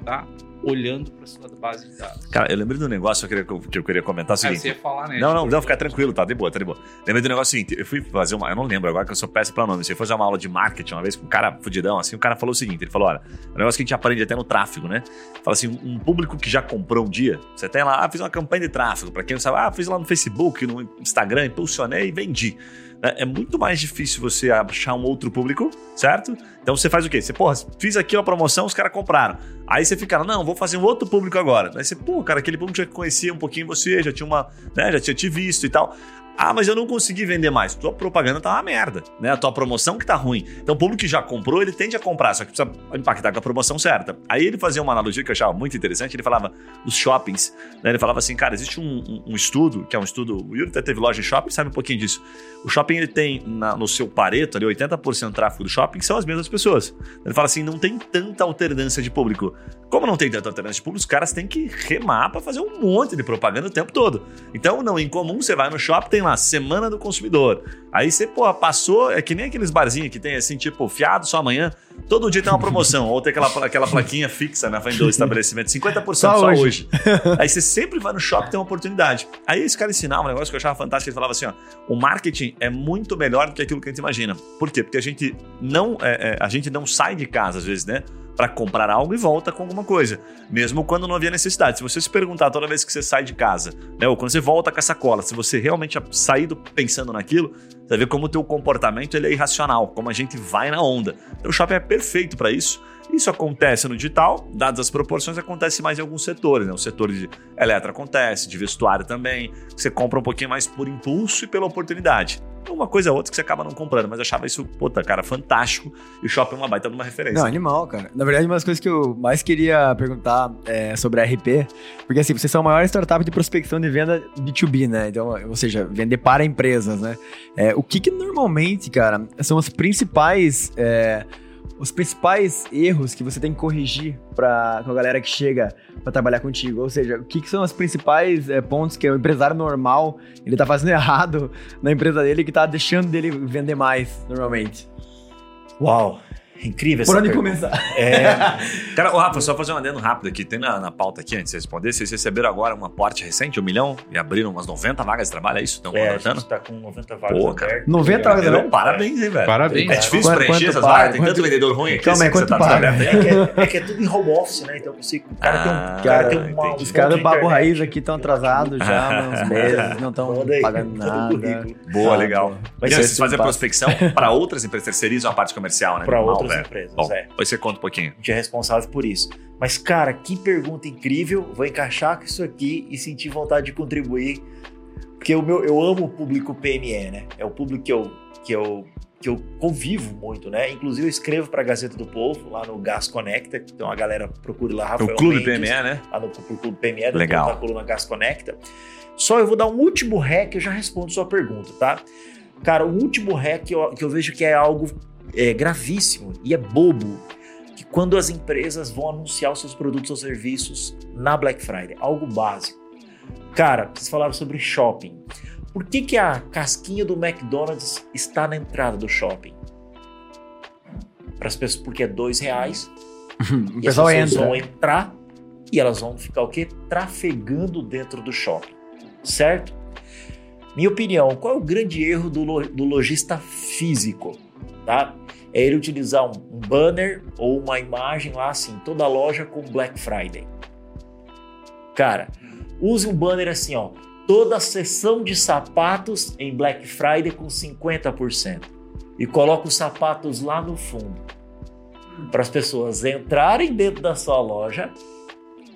estar olhando para sua base de dados. Cara, eu lembrei de um negócio que eu queria, que eu queria comentar o Ah, seguinte. você ia falar, né? Não, não, Tipo, não, fica tranquilo, tá de boa, tá de boa. Lembrei do negócio seguinte, eu fui fazer uma, eu não lembro agora que eu sou péssimo pra nome, eu fui fazer uma aula de marketing uma vez com um cara fudidão, assim, o cara falou o seguinte, ele falou, olha, é um negócio que a gente aprende até no tráfego, né? Fala assim, um público que já comprou um dia, você tem lá, ah, fiz uma campanha de tráfego, pra quem não sabe, ah, fiz lá no Facebook, no Instagram, impulsionei e vendi. Né? É muito mais difícil você achar um outro público, certo? Então você faz o quê? Você, porra, fiz aqui uma promoção, os caras compraram. Aí você fica, não, vou fazer um outro público agora. Aí você, pô, cara, aquele público já conhecia um pouquinho você, já tinha uma, né, já tinha te visto e tal. Ah, mas eu não consegui vender mais. Tua propaganda tá uma merda, né? A tua promoção que tá ruim. Então o público que já comprou, ele tende a comprar, só que precisa impactar com a promoção certa. Aí ele fazia uma analogia que eu achava muito interessante, ele falava dos shoppings, né? Ele falava assim, cara, existe um, um- um estudo, que é um estudo, o Yuri até teve loja em shopping, sabe um pouquinho disso. O shopping, ele tem na- no seu pareto ali, 80% do tráfego do shopping são as mesmas pessoas. Ele fala assim, não tem tanta alternância de público. Como não tem tanta alternância de público, os caras têm que remar pra fazer um monte de propaganda o tempo todo. Então, não, em comum, você vai no shopping, tem lá, Semana do Consumidor. Aí você, pô, passou, é que nem aqueles barzinhos que tem assim, tipo, fiado só amanhã, todo dia tem uma promoção, ou tem aquela, aquela plaquinha fixa na frente do estabelecimento, 50% só, Só hoje. hoje. Aí você sempre vai no shopping tem uma oportunidade. Aí esse cara ensinava um negócio que eu achava fantástico, ele falava assim, ó, o marketing é muito melhor do que aquilo que a gente imagina. Por quê? Porque a gente não, é, é, a gente não sai de casa às vezes, né? Pra comprar algo e volta com alguma coisa. Mesmo quando não havia necessidade. Se você se perguntar toda vez que você sai de casa, né? Ou quando você volta com a sacola, se você realmente sair do- pensando naquilo, você ver como o teu comportamento ele é irracional, como a gente vai na onda. Então o shopping é perfeito para isso. Isso acontece no digital, dadas as proporções, acontece mais em alguns setores. Né? O setor de eletro acontece, de vestuário também. Você compra um pouquinho mais por impulso e pela oportunidade. Uma coisa ou outra que você acaba não comprando, mas eu achava isso, puta, cara, fantástico. E o shopping é uma baita de uma referência. Não, animal, cara. Na verdade, uma das coisas que eu mais queria perguntar é sobre a RP, porque assim, vocês são a maior startup de prospecção de venda B2B, né? Então, ou seja, vender para empresas, né? É, o que que normalmente, cara, são os principais... é, os principais erros que você tem que corrigir para com a galera que chega para trabalhar contigo, ou seja, o que, que são os principais é, pontos que o empresário normal ele tá fazendo errado na empresa dele que tá deixando dele vender mais normalmente. Uau, incrível Por onde pergunta. começar? É, Cara, ô Rafa, só fazer um adendo rápido aqui. Tem na, na pauta aqui, antes de você responder. Vocês receberam agora um aporte recente, um milhão, e abriram umas 90 vagas de trabalho, é isso? Estão é, a contratando? gente tá com 90 vagas Pô, cara. abertas. 90 vagas abertas? parabéns, hein, velho. Parabéns. É difícil Quanto- preencher quanto essas vagas. Tem tanto vendedor ruim aqui. Calma aí, que você quanto tá paga? É que é, é que é tudo em home office, né? Então eu consigo. O cara tem um. Ah, o cara tem uma, Os caras do internet. Raiz aqui estão atrasados já há uns meses, não estão pagando o nada. Boa, legal. Mas vocês é fazem a prospecção para outras empresas, terceirizam a parte comercial, né? Para outras velho. empresas, Bom, é. depois você conta um pouquinho. A gente é responsável por isso. Mas, cara, que pergunta incrível. Vou encaixar com isso aqui e sentir vontade de contribuir. Porque o meu, eu amo o público PME, né? É o público que eu, que eu, que eu convivo muito, né? Inclusive eu escrevo para a Gazeta do Povo, lá no Gas Conecta, então a galera procure lá, Rafael o Clube Mendes, PME, né? Lá no, no Clube PME, do Legal. na coluna Gas Conecta. Só eu vou dar um último e eu já respondo sua pergunta, tá? Cara, o último hack que eu, que eu vejo que é algo é, gravíssimo e é bobo, que quando as empresas vão anunciar os seus produtos ou serviços na Black Friday, algo básico. Cara, vocês falaram sobre shopping. Por que, que a casquinha do McDonald's está na entrada do shopping? Para as pessoas, porque é dois reais. O E as pessoal pessoas entra. vão entrar e elas vão ficar o quê? Trafegando dentro do shopping. Certo? Minha opinião, qual é o grande erro do, lo- do lojista físico? Tá? É ele utilizar um, banner ou uma imagem lá assim, toda loja com Black Friday. Cara, use um banner assim, ó. Toda seção de sapatos em Black Friday com 50%. E coloca os sapatos lá no fundo para as pessoas entrarem dentro da sua loja,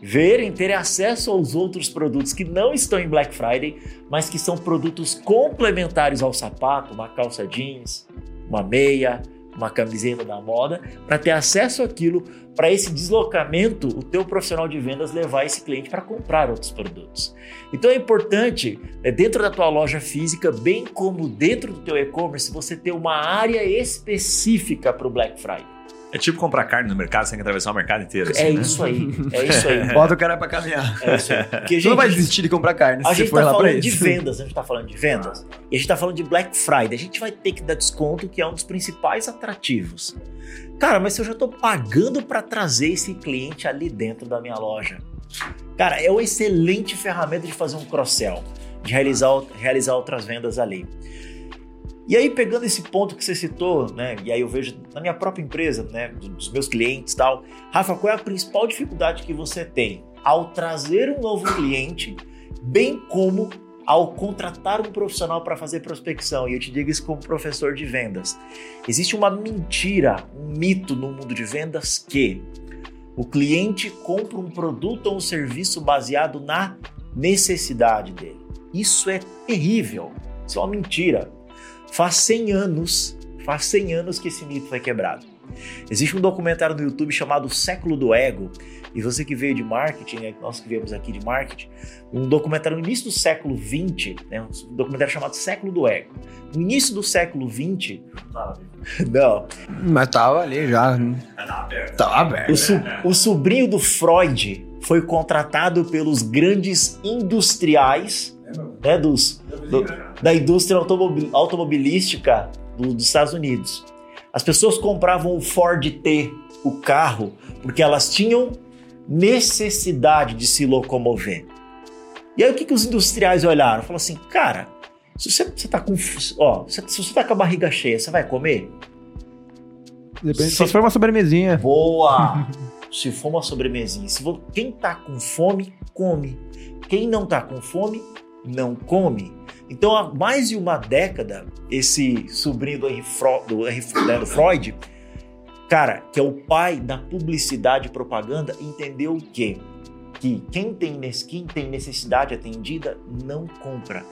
verem, terem acesso aos outros produtos que não estão em Black Friday, mas que são produtos complementares ao sapato, uma calça jeans, uma meia, uma camiseta da moda, para ter acesso àquilo, para esse deslocamento, o teu profissional de vendas levar esse cliente para comprar outros produtos. Então é importante, né, dentro da tua loja física, bem como dentro do teu e-commerce, você ter uma área específica para o Black Friday. É tipo comprar carne no mercado, você tem que atravessar o mercado inteiro. assim, É né? isso aí, é isso aí. Bota o cara pra caminhar. É isso aí. Porque, Você gente, não vai desistir de comprar carne a gente for tá falando de vendas, a gente tá falando de vendas. E a gente tá falando de Black Friday. A gente vai ter que dar desconto, que é um dos principais atrativos. Cara, mas se eu já tô pagando para trazer esse cliente ali dentro da minha loja. Cara, é uma excelente ferramenta de fazer um cross-sell, de realizar, realizar outras vendas ali. E aí, pegando esse ponto que você citou, né? E aí eu vejo na minha própria empresa, né? Dos meus clientes e tal. Rafa, qual é a principal dificuldade que você tem ao trazer um novo cliente, bem como ao contratar um profissional para fazer prospecção? E eu te digo isso como professor de vendas. Existe uma mentira, um mito no mundo de vendas que o cliente compra um produto ou um serviço baseado na necessidade dele. Isso é terrível. Isso é uma mentira. Faz 100 anos, faz 100 anos que esse mito foi quebrado. Existe um documentário no YouTube chamado Século do Ego, e você que veio de marketing, né, nós que viemos aqui de marketing, um documentário no início do século 20, né, um documentário chamado Século do Ego. No início do século 20, não, Mas tava ali já. Tava aberto. o, so- o sobrinho do Freud foi contratado pelos grandes industriais né, dos, do- da indústria automobil- automobilística do- dos Estados Unidos. As pessoas compravam o Ford T, o carro, porque elas tinham necessidade de se locomover. E aí o que, que os industriais olharam? Falaram assim, cara, se você, você tá com, ó, se, se você tá com a barriga cheia, você vai comer? Depende, só se for uma sobremesinha. Boa! se for uma sobremesinha, se vo- quem tá com fome, come. Quem não tá com fome, não come. Então, há mais de uma década, esse sobrinho do, Henry né, do Freud, cara, que é o pai da publicidade e propaganda, entendeu o quê? Que quem tem, quem tem necessidade atendida não compra.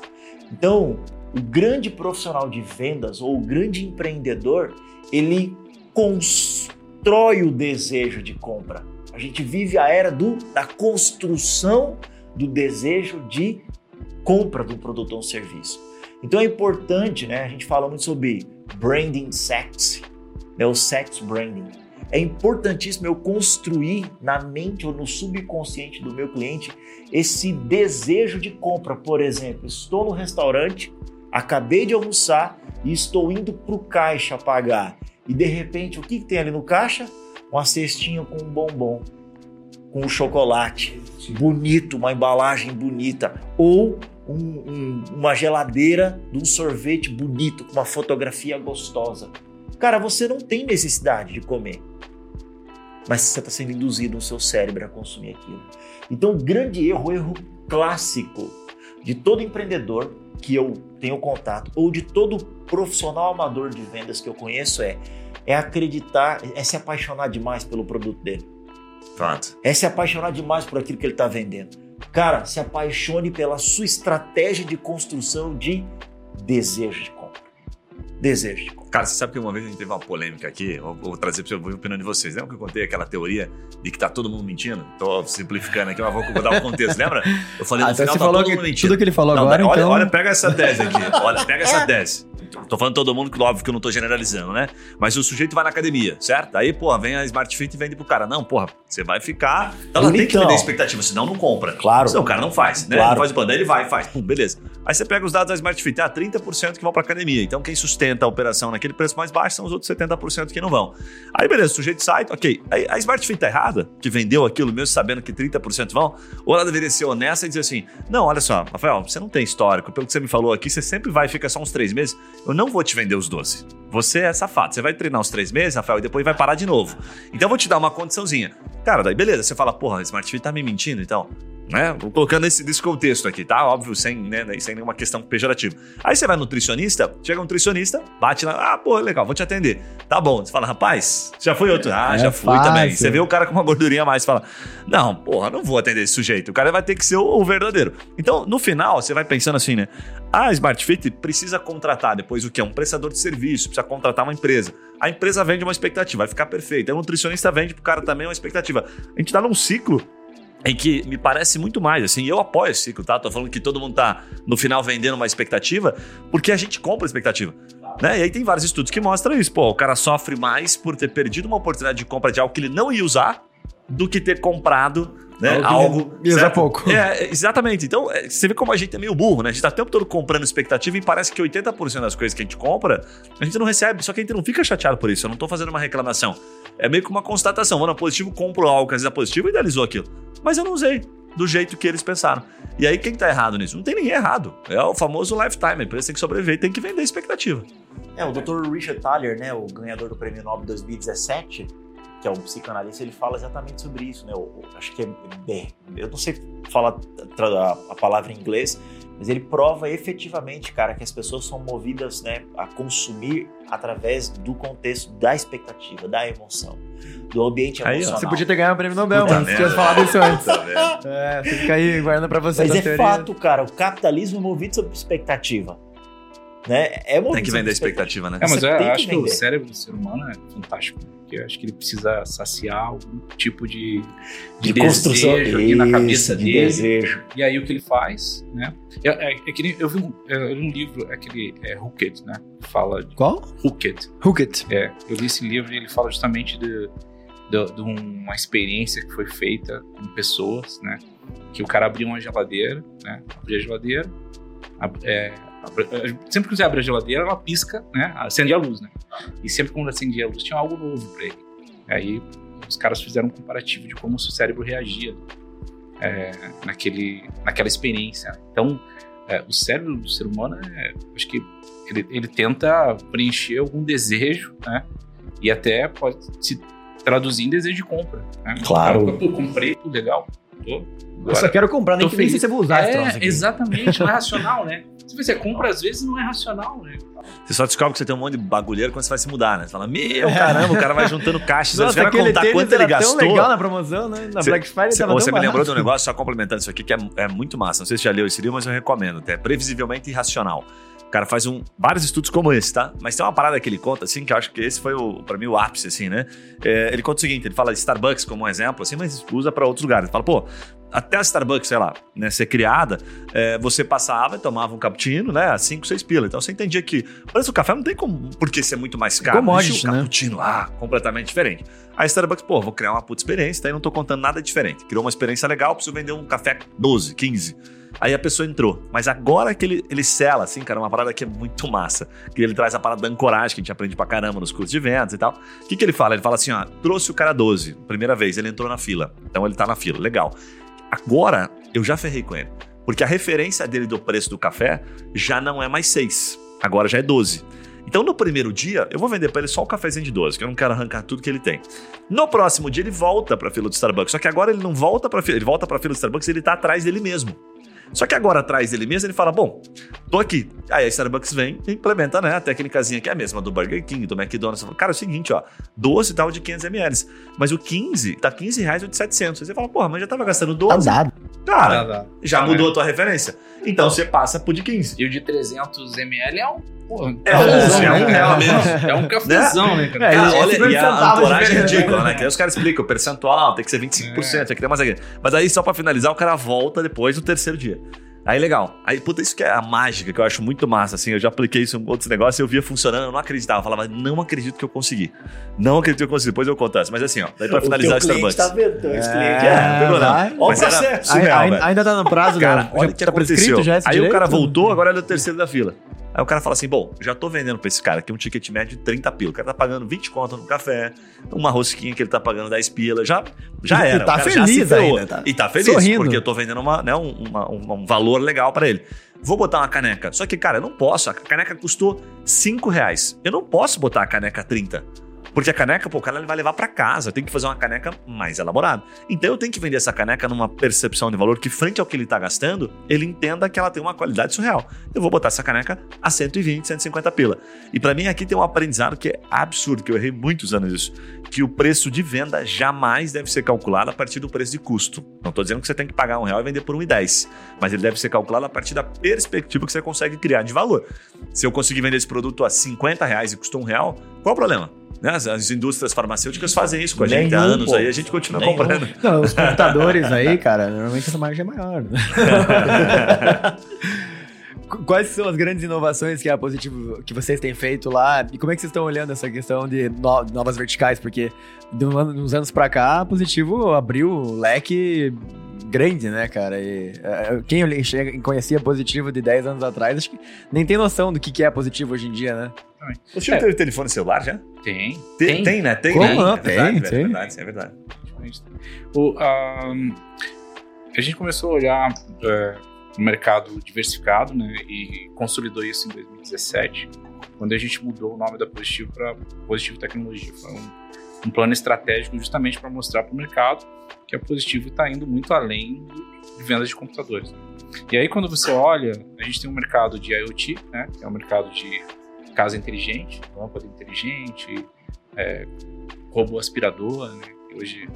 Então, o grande profissional de vendas ou o grande empreendedor, ele constrói o desejo de compra. A gente vive a era do, da construção do desejo de compra do produto ou um serviço. Então é importante, né? A gente fala muito sobre branding sex, né? O sex branding. É importantíssimo eu construir na mente ou no subconsciente do meu cliente esse desejo de compra. Por exemplo, estou no restaurante, acabei de almoçar e estou indo para o caixa pagar. E de repente, o que, que tem ali no caixa? Uma cestinha com um bombom, com um chocolate bonito, uma embalagem bonita. Ou um- um- uma geladeira de um sorvete bonito, com uma fotografia gostosa. Cara, você não tem necessidade de comer. Mas você está sendo induzido no seu cérebro a consumir aquilo. Então, o grande erro, o erro clássico de todo empreendedor que eu tenho contato, ou de todo profissional amador de vendas que eu conheço, é, é acreditar, é se apaixonar demais pelo produto dele. Pronto. É se apaixonar demais por aquilo que ele está vendendo. Cara, se apaixone pela sua estratégia de construção de desejo de compra. desejo de compra. Cara, você sabe que uma vez a gente teve uma polêmica aqui, eu vou trazer pra você, vou a opinião de vocês. Lembra que eu contei aquela teoria de que tá todo mundo mentindo? Tô simplificando aqui, mas vou, vou dar um contexto, lembra? Eu falei, Ah, no então final você tá falou todo que mundo mentindo. tudo que ele falou Não, agora, olha, então... olha, pega essa tese aqui. Olha, pega essa tese. Tô falando todo mundo, que óbvio que eu não tô generalizando, né? Mas o sujeito vai na academia, certo? Aí, porra, vem a Smart Fit e vende pro cara. Não, porra, você vai ficar. Ela tem que vender expectativa, senão não compra. Claro. Senão o cara não faz, né? Claro. Não faz o plano. Daí ele vai, faz. Pum, beleza. Aí você pega os dados da Smart Fit, ah, 30% que vão pra academia. Então quem sustenta a operação naquele preço mais baixo são os outros 70% que não vão. Aí beleza, o sujeito sai, ok. Aí a Smart Fit tá errada, que vendeu aquilo mesmo sabendo que 30% vão, ou ela deveria ser honesta e dizer assim: não, olha só, Rafael, você não tem histórico, pelo que você me falou aqui, você sempre vai, fica só uns três meses, eu não vou te vender os 12. Você é safado, você vai treinar uns três meses, Rafael, e depois vai parar de novo. Então eu vou te dar uma condiçãozinha. Cara, daí beleza, você fala, porra, Smart Fit tá me mentindo, então né? Vou colocando esse, nesse contexto aqui, tá? Óbvio, sem, né, sem nenhuma questão pejorativa. Aí você vai nutricionista, chega um nutricionista, bate lá, ah, pô, legal, vou te atender. Tá bom. Você fala, rapaz, já foi outro. Ah, É já fui fácil. também. Você vê o cara com uma gordurinha a mais e fala, não, porra, não vou atender esse sujeito. O cara vai ter que ser o, o verdadeiro. Então, no final, você vai pensando assim, né? A Smart Fit precisa contratar depois o quê? Um prestador de serviço, precisa contratar uma empresa. A empresa vende uma expectativa, vai ficar perfeito. Aí o nutricionista vende pro cara também uma expectativa. A gente tá num ciclo em que me parece muito mais, assim, eu apoio esse ciclo, tá? Tô falando que todo mundo tá, no final, vendendo uma expectativa, porque a gente compra expectativa. Né? E aí tem vários estudos que mostram isso. Pô, o cara sofre mais por ter perdido uma oportunidade de compra de algo que ele não ia usar do que ter comprado né, Algo algo. certo? pouco. É, exatamente. Então, é, você vê como a gente é meio burro, né? A gente tá o tempo todo comprando expectativa e parece que 80% das coisas que a gente compra, a gente não recebe. Só que a gente não fica chateado por isso. Eu não tô fazendo uma reclamação. É meio que uma constatação. Vou na positivo, compro algo que às vezes é positivo e idealizou aquilo. Mas eu não usei do jeito que eles pensaram. E aí, quem tá errado nisso? Não tem ninguém errado. É o famoso lifetime. A empresa tem que sobreviver, tem que vender expectativa. É, o Dr. Richard Thaler, né, o ganhador do Prêmio Nobel 2017, que é um psicanalista, ele fala exatamente sobre isso, né? O- o- acho que é, é- eu não sei falar a, a palavra em inglês, mas ele prova efetivamente, cara, que as pessoas são movidas, né, a consumir através do contexto da expectativa, da emoção, do ambiente Aí, ó. emocional. Você podia ter ganhado o prêmio Nobel, Puta mano. Você tinha falado isso antes. Tá? É, você fica aí guardando pra você Mas é teoria. fato, cara, o capitalismo é movido sob expectativa. Né? É Tem que vender expectativa, né? É, mas eu tem que acho que o cérebro do ser humano é fantástico. Porque eu acho que ele precisa saciar algum tipo de, de construção desejo aqui na cabeça de dele. desejo. E aí o que ele faz, né? É, é, é que nem- eu vi um, é, eu li um livro, aquele é, Hooked, né? Fala de Qual? Hooked. Hook it. É, eu li esse livro e ele fala justamente de, de, de uma experiência que foi feita com pessoas, né? Que o cara abriu uma geladeira, né? Abria a geladeira, é, é, sempre que você abre a geladeira, ela pisca, né? Acende a luz, né? E sempre quando acendia a luz tinha algo novo pra ele. Aí os caras fizeram um comparativo de como o seu cérebro reagia é, naquele, naquela experiência. Então, é, o cérebro do ser humano, é, acho que ele, ele tenta preencher algum desejo, né? E até pode se traduzir em desejo de compra. Né? Claro. Cara, Pô, comprei, tudo legal. Tô, Eu só quero comprar, nem que nem sei se eu vou usar esse troço é, aqui. exatamente, não é racional, né? Se você compra, às vezes não é racional, né? Você só descobre que você tem um monte de bagulheiro quando você vai se mudar, né? Você fala, meu caramba, o cara vai juntando caixas, Nossa, você vai contar tênis quanto ele gastou. tão legal na promoção, né? Na Cê- Black Friday Você, tava você tão me lembrou de um negócio, só complementando isso aqui, que é, é muito massa. Não sei se você já leu esse livro, mas eu recomendo. É previsivelmente irracional. O cara faz um, vários estudos como esse, tá? Mas tem uma parada que ele conta, assim, que eu acho que esse foi, o, pra mim, o ápice, assim, né? É, ele conta o seguinte, ele fala de Starbucks como um exemplo, assim, mas usa pra outros lugares. Ele fala, pô, até a Starbucks, sei lá, né, ser criada, é, você passava e tomava um cappuccino, né, a 5, 6 pila. Então você entendia que, parece o café não tem como, por que ser muito mais caro. Commodity, o né? cappuccino, ah, completamente diferente. Aí a Starbucks, pô, vou criar uma puta experiência, daí não tô contando nada diferente. Criou uma experiência legal, preciso vender um café 12, 15. Aí a pessoa entrou. Mas agora que ele, ele sela, assim, cara, uma parada que é muito massa. Que ele traz a parada da ancoragem, que a gente aprende pra caramba nos cursos de vendas e tal. O que, que ele fala? Ele fala assim, ó, trouxe o cara 12, primeira vez, ele entrou na fila. Então ele tá na fila, legal. Agora, eu já ferrei com ele. Porque a referência dele do preço do café já não é mais 6, agora já é 12. Então, no primeiro dia, eu vou vender pra ele só o cafezinho de 12, que eu não quero arrancar tudo que ele tem. No próximo dia, ele volta pra fila do Starbucks. Só que agora ele não volta pra fila, ele volta pra fila do Starbucks, ele tá atrás dele mesmo. Só que agora, atrás dele mesmo, ele fala: Bom, tô aqui. Aí a Starbucks vem e implementa, né, a técnicazinha que é a mesma do Burger King, do McDonald's. Cara, é o seguinte, ó, 12 tal de 500 ml, mas o 15 tá 15 reais ou de 700. Aí você fala, porra, mas já tava gastando 12. Tá dado. Cara, Tá, já Tá, mudou né? a tua referência. Então você passa pro de 15. E o de 300 ml é um. Porra, É um- cafezão, é um né? real mesmo. É um cafezão, né, cara? É, Cara, ele- olha, 50 e a ancoragem é ridícula, né? Que aí os caras explicam, o percentual tem que ser 25%, tem que ter mais aqui. Mas aí, só pra finalizar, o cara volta depois do terceiro dia. Aí, legal. Aí, puta, isso que é a mágica, que eu acho muito massa, assim. Eu já apliquei isso em outros negócios e eu via funcionando, eu não acreditava. Eu falava, não acredito que eu consegui. Não acredito que eu consegui. Depois eu conto essa. Mas assim, ó, daí pra finalizar o, teu cliente Starbucks. tá vendo, então, esse cliente É, é. não tem problema. o Mas era surreal, Ai- velho. ainda tá no prazo, Cara, né? olha Já o que tá aconteceu. prescrito já esse Aí o direito? cara voltou, agora ele é o terceiro da fila. Aí o cara fala assim: bom, já tô vendendo pra esse cara aqui um ticket médio de 30 pila. O cara tá pagando 20 conto no café, uma rosquinha que ele tá pagando 10 pila. Já, já E era. tá cara já feliz ainda, tá E tá feliz, sorrindo. porque eu tô vendendo uma, né, um, uma- um- um valor legal pra ele. Vou botar uma caneca. Só que, cara, eu não posso. A caneca custou 5 reais. Eu não posso botar a caneca 30. Porque a caneca, pô, o cara vai levar pra casa. Eu tenho que fazer uma caneca mais elaborada. Então eu tenho que vender essa caneca numa percepção de valor que, frente ao que ele tá gastando, ele entenda que ela tem uma qualidade surreal. Eu vou botar essa caneca a 120, 150 pila. E pra mim aqui tem um aprendizado que é absurdo, que eu errei muitos anos isso. Que o preço de venda jamais deve ser calculado a partir do preço de custo. Não tô dizendo que você tem que pagar um real e vender por 1,10. Mas ele deve ser calculado a partir da perspectiva que você consegue criar de valor. Se eu conseguir vender esse produto a 50 reais e custou um real, qual o problema? Né? As, as indústrias farmacêuticas fazem isso com a gente há Nenhum, anos pô. aí, a gente continua Nenhum. comprando. Não, os computadores aí, cara, normalmente essa margem é maior. Qu- Quais são as grandes inovações que a Positivo que vocês têm feito lá? E como é que vocês estão olhando essa questão de no- novas verticais? Porque de um ano- uns anos pra cá, a Positivo abriu um leque grande, né, cara? E, é, quem olhe- chega- conhecia Positivo de 10 anos atrás, acho que nem tem noção do que que é Positivo hoje em dia, né? O senhor teve telefone celular já? Tem. Tem, tem, né? Tem, Como né? É verdade, Tem, é tem. verdade, é verdade. O, ahn, a gente começou a olhar é, o mercado diversificado né, e consolidou isso em 2017, quando a gente mudou o nome da Positivo para Positivo Tecnologia. Foi um, um plano estratégico justamente para mostrar para o mercado que a Positivo está indo muito além de vendas de computadores. E aí, quando você olha, a gente tem um mercado de IoT, né, que é um mercado de casa inteligente, lâmpada inteligente, é, robô aspirador, né, que hoje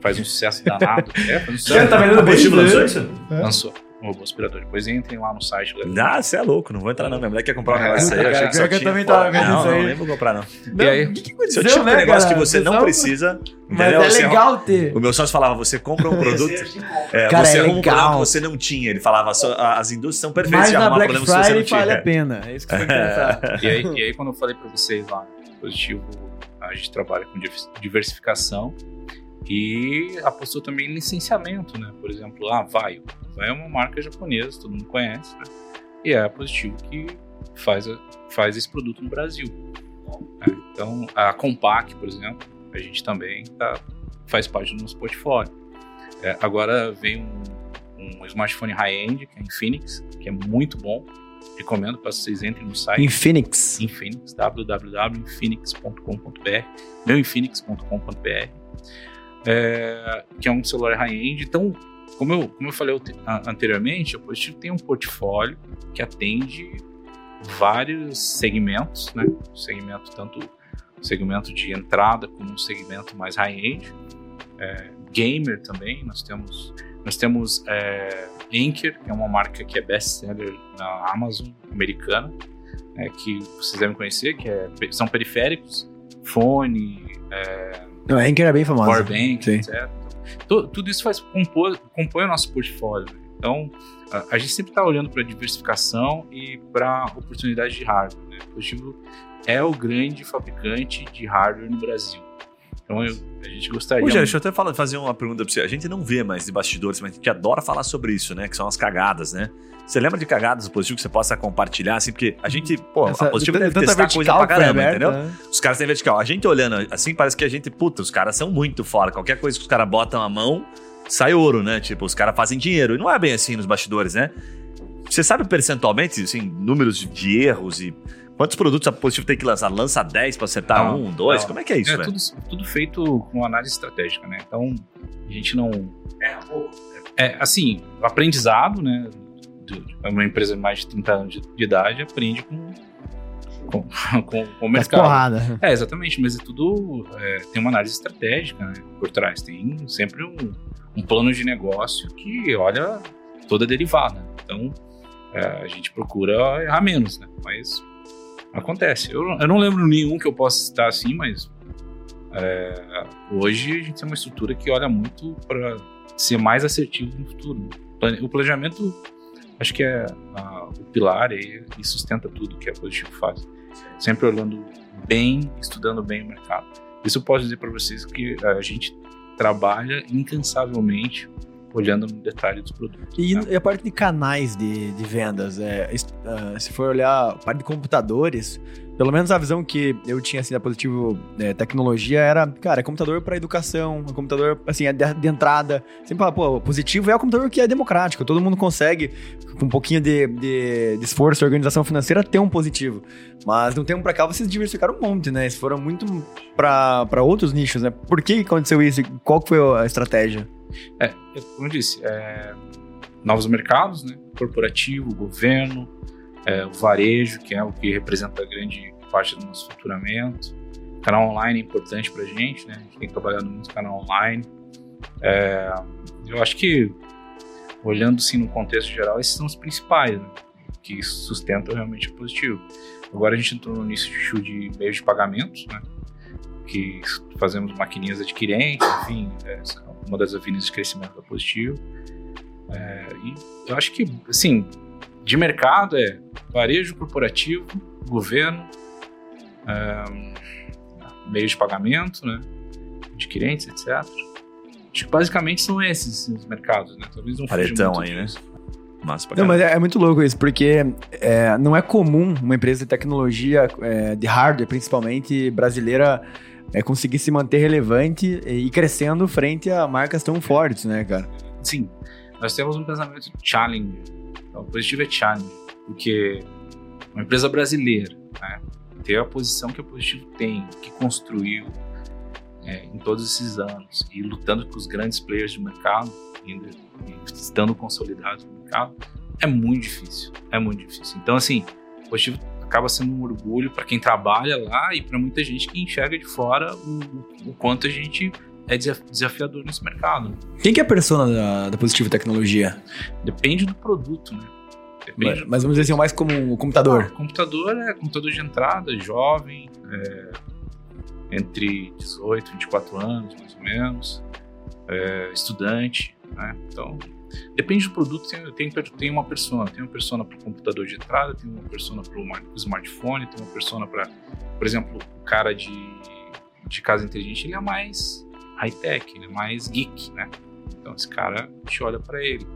faz um sucesso danado. é, faz um sucesso tá vendendo Positivo lançou isso? Lançou um robô aspirador. Depois entrem lá no site. Ah, você é louco, não vou entrar não. Minha mulher quer comprar um É, negócio aí. Eu que eu tinha também tava vendo não, isso não, aí. nem vou comprar não. E aí? o que, que Se aconteceu, eu tinha um né, negócio cara? que você não precisa, Mas entendeu? é Você legal ter. O meu sócio falava, você compra um produto, é, Cara, você é arruma um legal. problema que você não tinha. Ele falava, as indústrias são perfeitas Mas de na arrumar Black problemas que você Friday não tinha. vale a pena. É isso que você. E aí, e aí, quando eu falei para vocês lá, positivo, a gente trabalha com divers- diversificação e apostou também em licenciamento, né? Por exemplo, a Vaio. A Vaio é uma marca japonesa, todo mundo conhece, né? E é a positivo que faz, a- faz esse produto no Brasil. né? Então, a Compaq, por exemplo, a gente também tá, faz parte do nosso portfólio. É, agora vem um, um smartphone high-end, que é Infinix, que é muito bom. Recomendo para vocês entrem no site Phoenix. Infinix, www.infinix.com.br, meuinfinix.com.br, é, que é um celular high-end. Então, como eu, como eu falei anteriormente, a Positivo tem um portfólio que atende vários segmentos, né? Segmento tanto segmento de entrada como um segmento mais high-end, É, gamer também. Nós temos nós temos é, Anker, que é uma marca que é best-seller na Amazon americana, né, que vocês devem conhecer, que é- são periféricos, fone, Não, a Anchor é bem famosa. powerbank, Sim. etc. Tu- tudo isso faz compor, compõe o nosso portfólio. Então, a, a gente sempre está olhando para diversificação e para oportunidade de hardware. Né? O Positivo é o grande fabricante de hardware no Brasil. Então, eu- a gente gostaria... Ô, Jair, deixa eu até falar- fazer uma pergunta pra você. A gente não vê mais de bastidores, mas a gente adora falar sobre isso, né? Que são as cagadas, né? Você lembra de cagadas do positivo que você possa compartilhar, assim? Porque a gente, pô, Essa- a positivo de deve tanta testar coisa pra caramba, aberta, entendeu? né? Os caras têm vertical. A gente olhando assim, parece que a gente, puta, os caras são muito fora. Qualquer coisa que os caras botam a mão, sai ouro, né? Tipo, os caras fazem dinheiro. E não é bem assim nos bastidores, né? Você sabe percentualmente, assim, números de- erros e quantos produtos a Positivo tem que lançar? Lança 10 pra acertar Não, um, dois? não. Como é que é isso, é velho? tudo, tudo feito com análise estratégica, né? Então, a gente não... É, assim, o aprendizado, né? de- uma empresa de mais de 30 anos de, de idade aprende com, com, com, com o Mas mercado. porrada. É, exatamente, mas é tudo. é, tem uma análise estratégica né, por trás. Tem sempre um, um plano de negócio que olha toda a derivada. Então, é, a gente procura errar menos, né? Mas acontece. Eu, eu não lembro nenhum que eu possa citar assim, mas é, hoje a gente tem uma estrutura que olha muito para ser mais assertivo no futuro. O planejamento, acho que é a- o pilar e, e sustenta tudo que a Positivo faz sempre olhando bem, estudando bem o mercado. Isso eu posso dizer para vocês que a gente trabalha incansavelmente olhando no detalhe dos produtos. E, né? e a parte de canais de, de vendas, é, ah, se for olhar a parte de computadores, pelo menos a visão que eu tinha assim da Positivo é, Tecnologia era, cara, é computador para educação, é computador assim, é de, de entrada. Sempre fala, pô, Positivo é o computador que é democrático, todo mundo consegue, com um pouquinho de, de, de esforço e organização financeira, ter um positivo. Mas de um tempo pra cá vocês diversificaram um monte, né? Vocês foram muito para outros nichos, né? Por que aconteceu isso? Qual foi a estratégia? É, como eu disse, é, novos mercados, né? corporativo, governo, é, o varejo, que é o que representa a grande parte do nosso faturamento. Canal online é importante para a gente, né? A gente tem trabalhado muito canal online. É, eu acho que, olhando sim no contexto geral, esses são os principais, né? que sustentam realmente o positivo. Agora a gente entrou no nicho de meios de pagamentos, né? que fazemos maquininhas adquirentes, enfim, é, uma das avenidas de crescimento da Positivo. É, e eu acho que, assim, de mercado é varejo corporativo, governo, é, meios de pagamento, né, adquirentes, etc. Acho que basicamente são esses os mercados, né? Talvez não fuja Paretão aí, né? disso. Massa pra Não, mas é, é muito louco isso, porque é, não é comum uma empresa de tecnologia, é, de hardware principalmente, brasileira, é, conseguir se manter relevante e crescendo frente a marcas tão fortes, né, cara? Sim, nós temos um pensamento challenge. Então, o positivo é challenge, porque uma empresa brasileira, né, ter a posição que a Positivo tem, que construiu é, em todos esses anos e lutando com os grandes players do mercado, ainda estando consolidados no mercado, é muito difícil. É muito difícil. Então, assim, o Positivo acaba sendo um orgulho para quem trabalha lá e para muita gente que enxerga de fora o, o quanto a gente é desaf- desafiador nesse mercado. Quem que é a persona da, da Positivo Tecnologia? Depende do produto, né? Depende Mas vamos dizer assim, mais como o computador. Ah, computador é computador de entrada, jovem, é, entre 18 e 24 anos, mais ou menos, é, estudante, né? Então, depende do produto, tem, tem, tem uma persona. Tem uma persona para o computador de entrada, tem uma persona para o smartphone, tem uma persona para, por exemplo, o cara de, de casa inteligente, ele é mais high-tech, ele é mais geek, né? Então, esse cara, a gente olha para ele.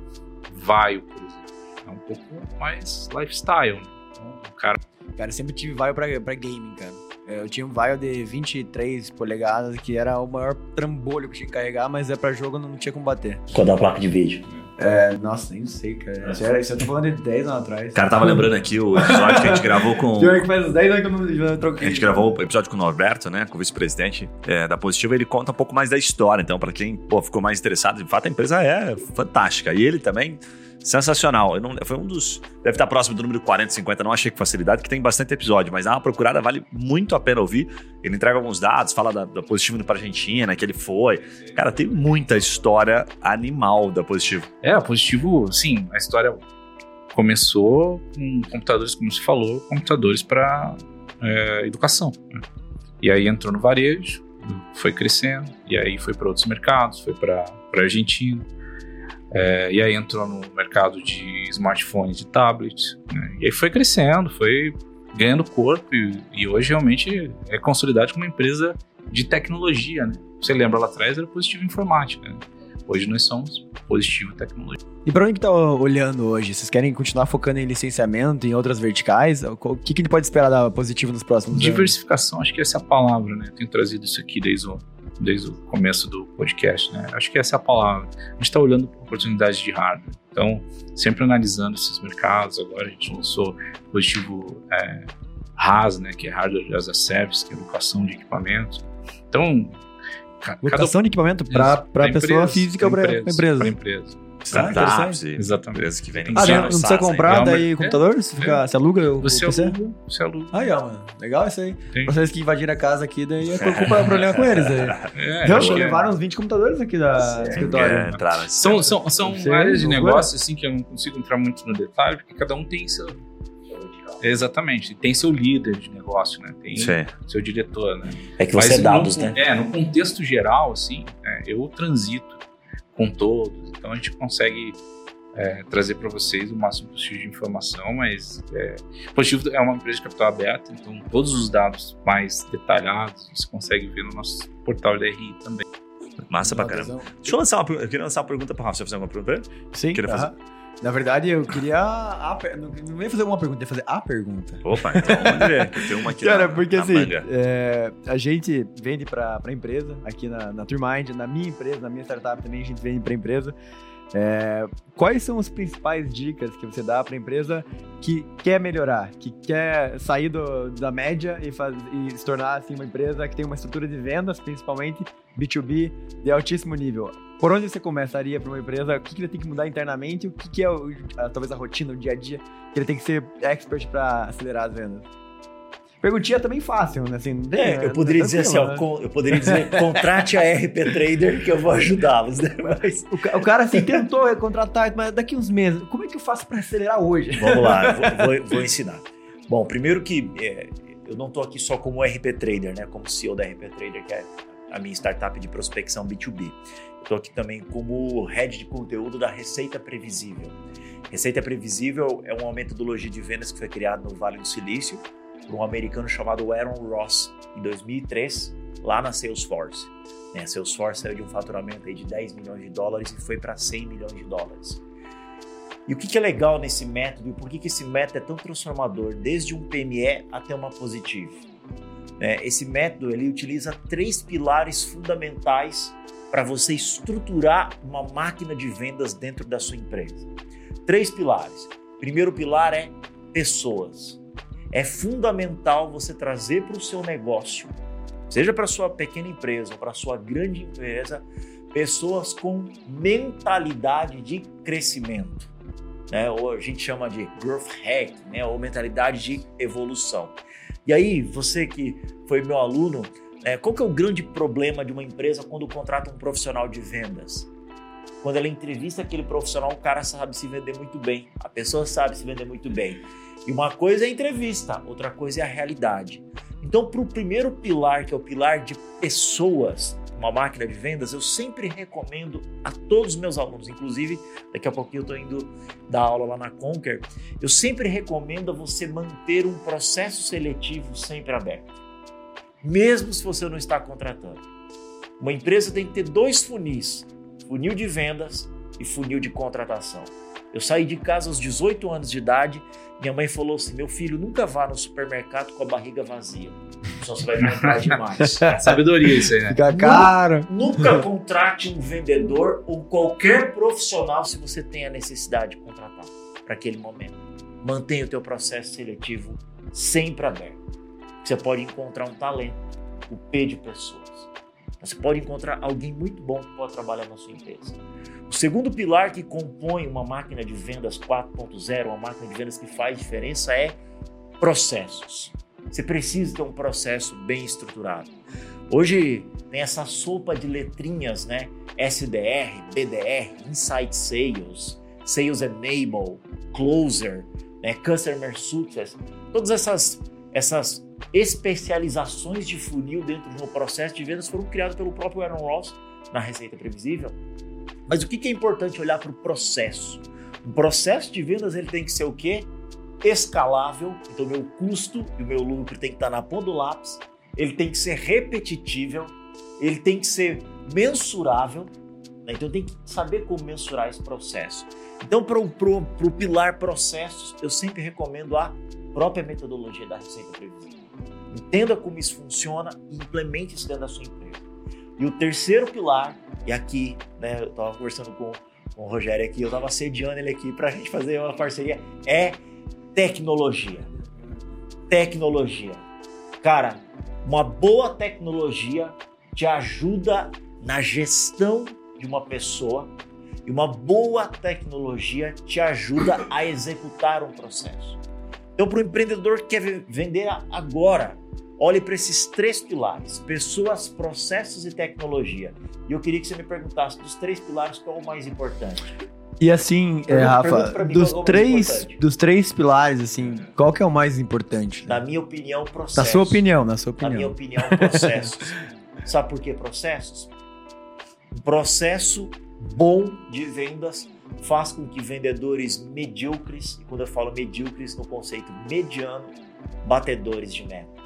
Vaio, por exemplo, é um pouco mais lifestyle, né? Então, o cara Cara, eu sempre tive Vaio pra, pra gaming, cara. É, Eu tinha um Vaio de 23 polegadas, que era o maior trambolho que eu tinha que carregar, mas é pra jogo não tinha como bater. Quando a placa de vídeo. É, nossa, nem sei, cara. Isso, era, isso eu tô falando de 10 anos atrás. O cara tava lembrando aqui o episódio que a gente gravou com. Pior que faz uns 10 anos que eu não, já troquei. A gente gravou o episódio com o Norberto, né? Com o vice-presidente é, da Positiva. Ele conta um pouco mais da história. Então, pra quem pô, ficou mais interessado, de fato, a empresa é fantástica. E ele também, sensacional. Eu não, foi um dos. Deve estar próximo do número 40, 50. Não achei com facilidade, que tem bastante episódio. Mas dá uma procurada, vale muito a pena ouvir. Ele entrega alguns dados, fala da, da Positiva indo pra Argentina, que ele foi. Cara, tem muita história animal da Positiva. É, a Positivo, sim, a história começou com computadores, como se falou, computadores para educação. né? E aí entrou no varejo, foi crescendo, e aí foi para outros mercados, foi para Argentina, é, e aí entrou no mercado de smartphones e tablets, né? e aí foi crescendo, foi ganhando corpo, e, e hoje realmente é consolidado como uma empresa de tecnologia. Né? Você lembra lá atrás era Positivo Informática, né? Hoje nós somos Positivo Tecnologia. E pra onde que tá olhando hoje? Vocês querem continuar focando em licenciamento, em outras verticais? O que, que pode esperar da positivo nos próximos anos? Diversificação, acho que essa é a palavra, né? Eu tenho trazido isso aqui desde o, desde o começo do podcast, né? Acho que essa é a palavra. A gente está olhando oportunidades de hardware. Então, sempre analisando esses mercados. Agora a gente lançou o positivo é, RAS, né? Que é Hardware as a Service, que é educação de equipamentos. Então, Ca- cada Locação de equipamento pra pra pessoa física ou pra, pra empresa. Pra empresa. Startups e Exatamente. empresas que vendem Ah, Sim, não, no não precisa comprar É daí uma- computador? Você, fica, você aluga o Você PC? aluga, você aluga. Aí, ó, mano. Legal isso aí. Vocês que invadiram a casa aqui, daí é culpa problema com eles. Aí. É, que é- levaram uns 20 computadores aqui da, do escritório. É, entrar nesse São, são, são Sim, áreas de negócio assim que eu não consigo entrar muito no detalhe, porque cada um tem seu. Exatamente, tem seu líder de negócio, né? Tem Sim. seu diretor, né? É que você é no- dados, né? É, no contexto geral, assim, é, eu transito com todos, então a gente consegue é, trazer para vocês o máximo possível de informação, mas é, Positivo é uma empresa de capital aberto, então todos os dados mais detalhados você consegue ver no nosso portal da RI também. Massa pra caramba. Deixa eu lançar uma pergunta. Eu queria lançar uma pergunta pro Rafa. Você vai fazer alguma pergunta pra ele? Sim, Queria fazer- aham. Na verdade, eu queria. A, não, ia fazer uma pergunta, ia fazer a pergunta. Opa, então vamos ver. que Eu tenho uma aqui Cara, na, porque na assim, é, a gente vende pra empresa, aqui na, na Turmind, na minha empresa, na minha startup também a gente vende pra empresa. É, quais são as principais dicas que você dá pra empresa que quer melhorar, que quer sair do- da média e, faz- e se tornar assim, uma empresa que tem uma estrutura de vendas, principalmente B2B, de altíssimo nível? Por onde você começaria para uma empresa? O que, que ele tem que mudar internamente? O que, que é o- a- talvez a rotina, o dia a dia que ele tem que ser expert para acelerar as vendas? Perguntinha também fácil, né? Assim, não tem, É, né? eu poderia dizer assim, ó, né? eu poderia dizer, contrate a RP Trader que eu vou ajudá-los, né? Mas O, o cara assim tentou contratar, mas daqui uns meses, como é que eu faço para acelerar hoje? vamos lá, vou, vou- vou ensinar. Bom, primeiro que é, eu não estou aqui só como RP Trader, né? Como CEO da RP Trader, que é a minha startup de prospecção B2B. Estou aqui também como head de conteúdo da Receita Previsível. Receita Previsível é uma metodologia de vendas que foi criada no Vale do Silício por um americano chamado Aaron Ross em 2003, lá na Salesforce. Né, a Salesforce saiu de um faturamento de 10 milhões de dólares e foi para 100 milhões de dólares. E o que, é legal nesse método e por que, esse método é tão transformador, desde um PME até uma positivo? Né, esse método ele utiliza três pilares fundamentais para você estruturar uma máquina de vendas dentro da sua empresa. Três pilares. Primeiro pilar é pessoas. É fundamental você trazer para o seu negócio, seja para sua pequena empresa ou para sua grande empresa, pessoas com mentalidade de crescimento, né? Ou a gente chama de growth hack, né? Ou mentalidade de evolução. E aí, você que foi meu aluno, né, qual que é o grande problema de uma empresa quando contrata um profissional de vendas? Quando ela entrevista aquele profissional, o cara sabe se vender muito bem, a pessoa sabe se vender muito bem. E uma coisa é a entrevista, outra coisa é a realidade. Então, para o primeiro pilar, que é o pilar de pessoas, uma máquina de vendas, eu sempre recomendo a todos os meus alunos, inclusive daqui a pouquinho eu estou indo dar aula lá na Conquer, eu sempre recomendo a você manter um processo seletivo sempre aberto, mesmo se você não está contratando. Uma empresa tem que ter dois funis, funil de vendas e funil de contratação. Eu saí de casa aos 18 anos de idade, minha mãe falou assim: meu filho, nunca vá no supermercado com a barriga vazia, senão você vai comprar demais. Sabedoria isso aí, né? Fica caro. Nunca contrate um vendedor ou qualquer profissional se você tem a necessidade de contratar para aquele momento. Mantenha o teu processo seletivo sempre aberto. Você pode encontrar um talento, o P de pessoas. Você pode encontrar alguém muito bom que pode trabalhar na sua empresa. O segundo pilar que compõe uma máquina de vendas 4.0, uma máquina de vendas que faz diferença é processos. Você precisa ter um processo bem estruturado. Hoje tem essa sopa de letrinhas, né? SDR, BDR, Inside Sales, Sales Enable, Closer, né? Customer Success. Todas essas, essas especializações de funil dentro de um processo de vendas foram criadas pelo próprio Aaron Ross na Receita Previsível. Mas o que é importante olhar para o processo? O processo de vendas ele tem que ser o quê? Escalável, então meu custo e o meu lucro tem que estar na ponta do lápis, ele tem que ser repetitível, ele tem que ser mensurável, né? então tem que saber como mensurar esse processo. Então, para o pilar processos, eu sempre recomendo a própria metodologia da Receita Previsível. Entenda como isso funciona e implemente isso dentro da sua empresa. E o terceiro pilar, e aqui, né, eu estava conversando com, com o Rogério aqui, eu estava sediando ele aqui para a gente fazer uma parceria, é tecnologia. Tecnologia. Cara, uma boa tecnologia te ajuda na gestão de uma pessoa e uma boa tecnologia te ajuda a executar um processo. Então, para o empreendedor que quer vender agora, olhe para esses três pilares: pessoas, processos e tecnologia. E eu queria que você me perguntasse dos três pilares qual é o mais importante. E assim, é, Rafa, mim dos é três, dos três pilares, assim, qual que é o mais importante? Na minha opinião, processos. Na sua opinião, na sua Na minha opinião. opinião, processos. Sabe por que processos? Processo bom de vendas faz com que vendedores medíocres, e quando eu falo medíocres no conceito mediano, batedores de meta.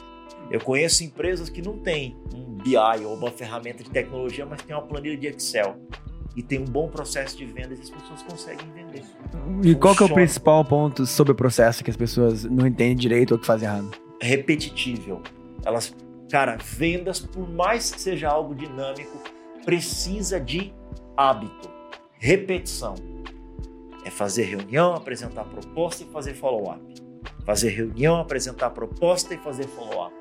Eu conheço empresas que não têm um BI ou uma ferramenta de tecnologia, mas tem uma planilha de Excel e tem um bom processo de vendas e as pessoas conseguem vender. E qual que é o principal ponto sobre o processo que as pessoas não entendem direito ou que fazem errado? repetitível. Elas, cara, vendas, por mais que seja algo dinâmico, precisa de hábito, repetição. É fazer reunião, apresentar proposta e fazer follow-up. Fazer reunião, apresentar proposta e fazer follow-up.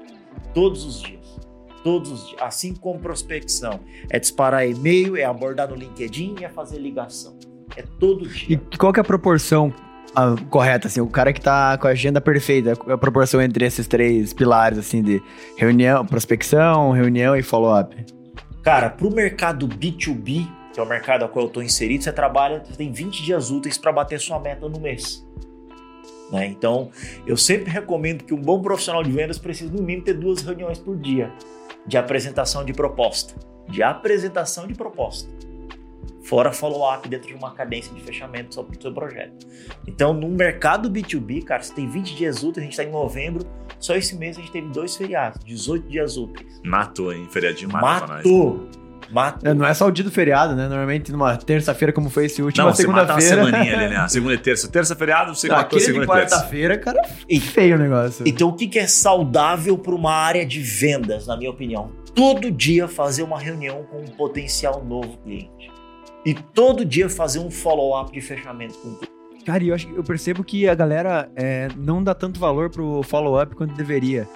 Todos os dias. Todos os dias. Assim como prospecção. É disparar e-mail, é abordar no LinkedIn e é fazer ligação. É todo E dia. qual que é a proporção ah, correta, assim, o cara que tá com a agenda perfeita, a proporção entre esses três pilares, assim, de reunião, prospecção, reunião e follow-up? Cara, para o mercado B2B, que é o mercado ao qual eu estou inserido, você trabalha, você tem 20 dias úteis para bater sua meta no mês. Né? Então, eu sempre recomendo que um bom profissional de vendas precisa, no mínimo, ter duas reuniões por dia de apresentação de proposta. De apresentação de proposta. Fora follow-up dentro de uma cadência de fechamento do seu projeto. Então, no mercado B2B, cara, você tem 20 dias úteis, a gente está em novembro, só esse mês a gente teve dois feriados, 18 dias úteis. Matou, hein? Feriadinho matou. Matou! É, Não é só o dia do feriado, né? Normalmente numa terça-feira, como foi esse último, Não, a você mata uma segunda-feira. semaninha ali, né? Segunda e terça. Terça feriado, você Não, matou segunda e terça. quarta-feira, cara, E- feio o negócio. Então, o que que é saudável para uma área de vendas, na minha opinião? Todo dia fazer uma reunião com um potencial novo cliente. E todo dia fazer um follow-up de fechamento com o cliente. Cara, e eu, acho, que- eu percebo que a galera é, não dá tanto valor pro follow-up quanto deveria.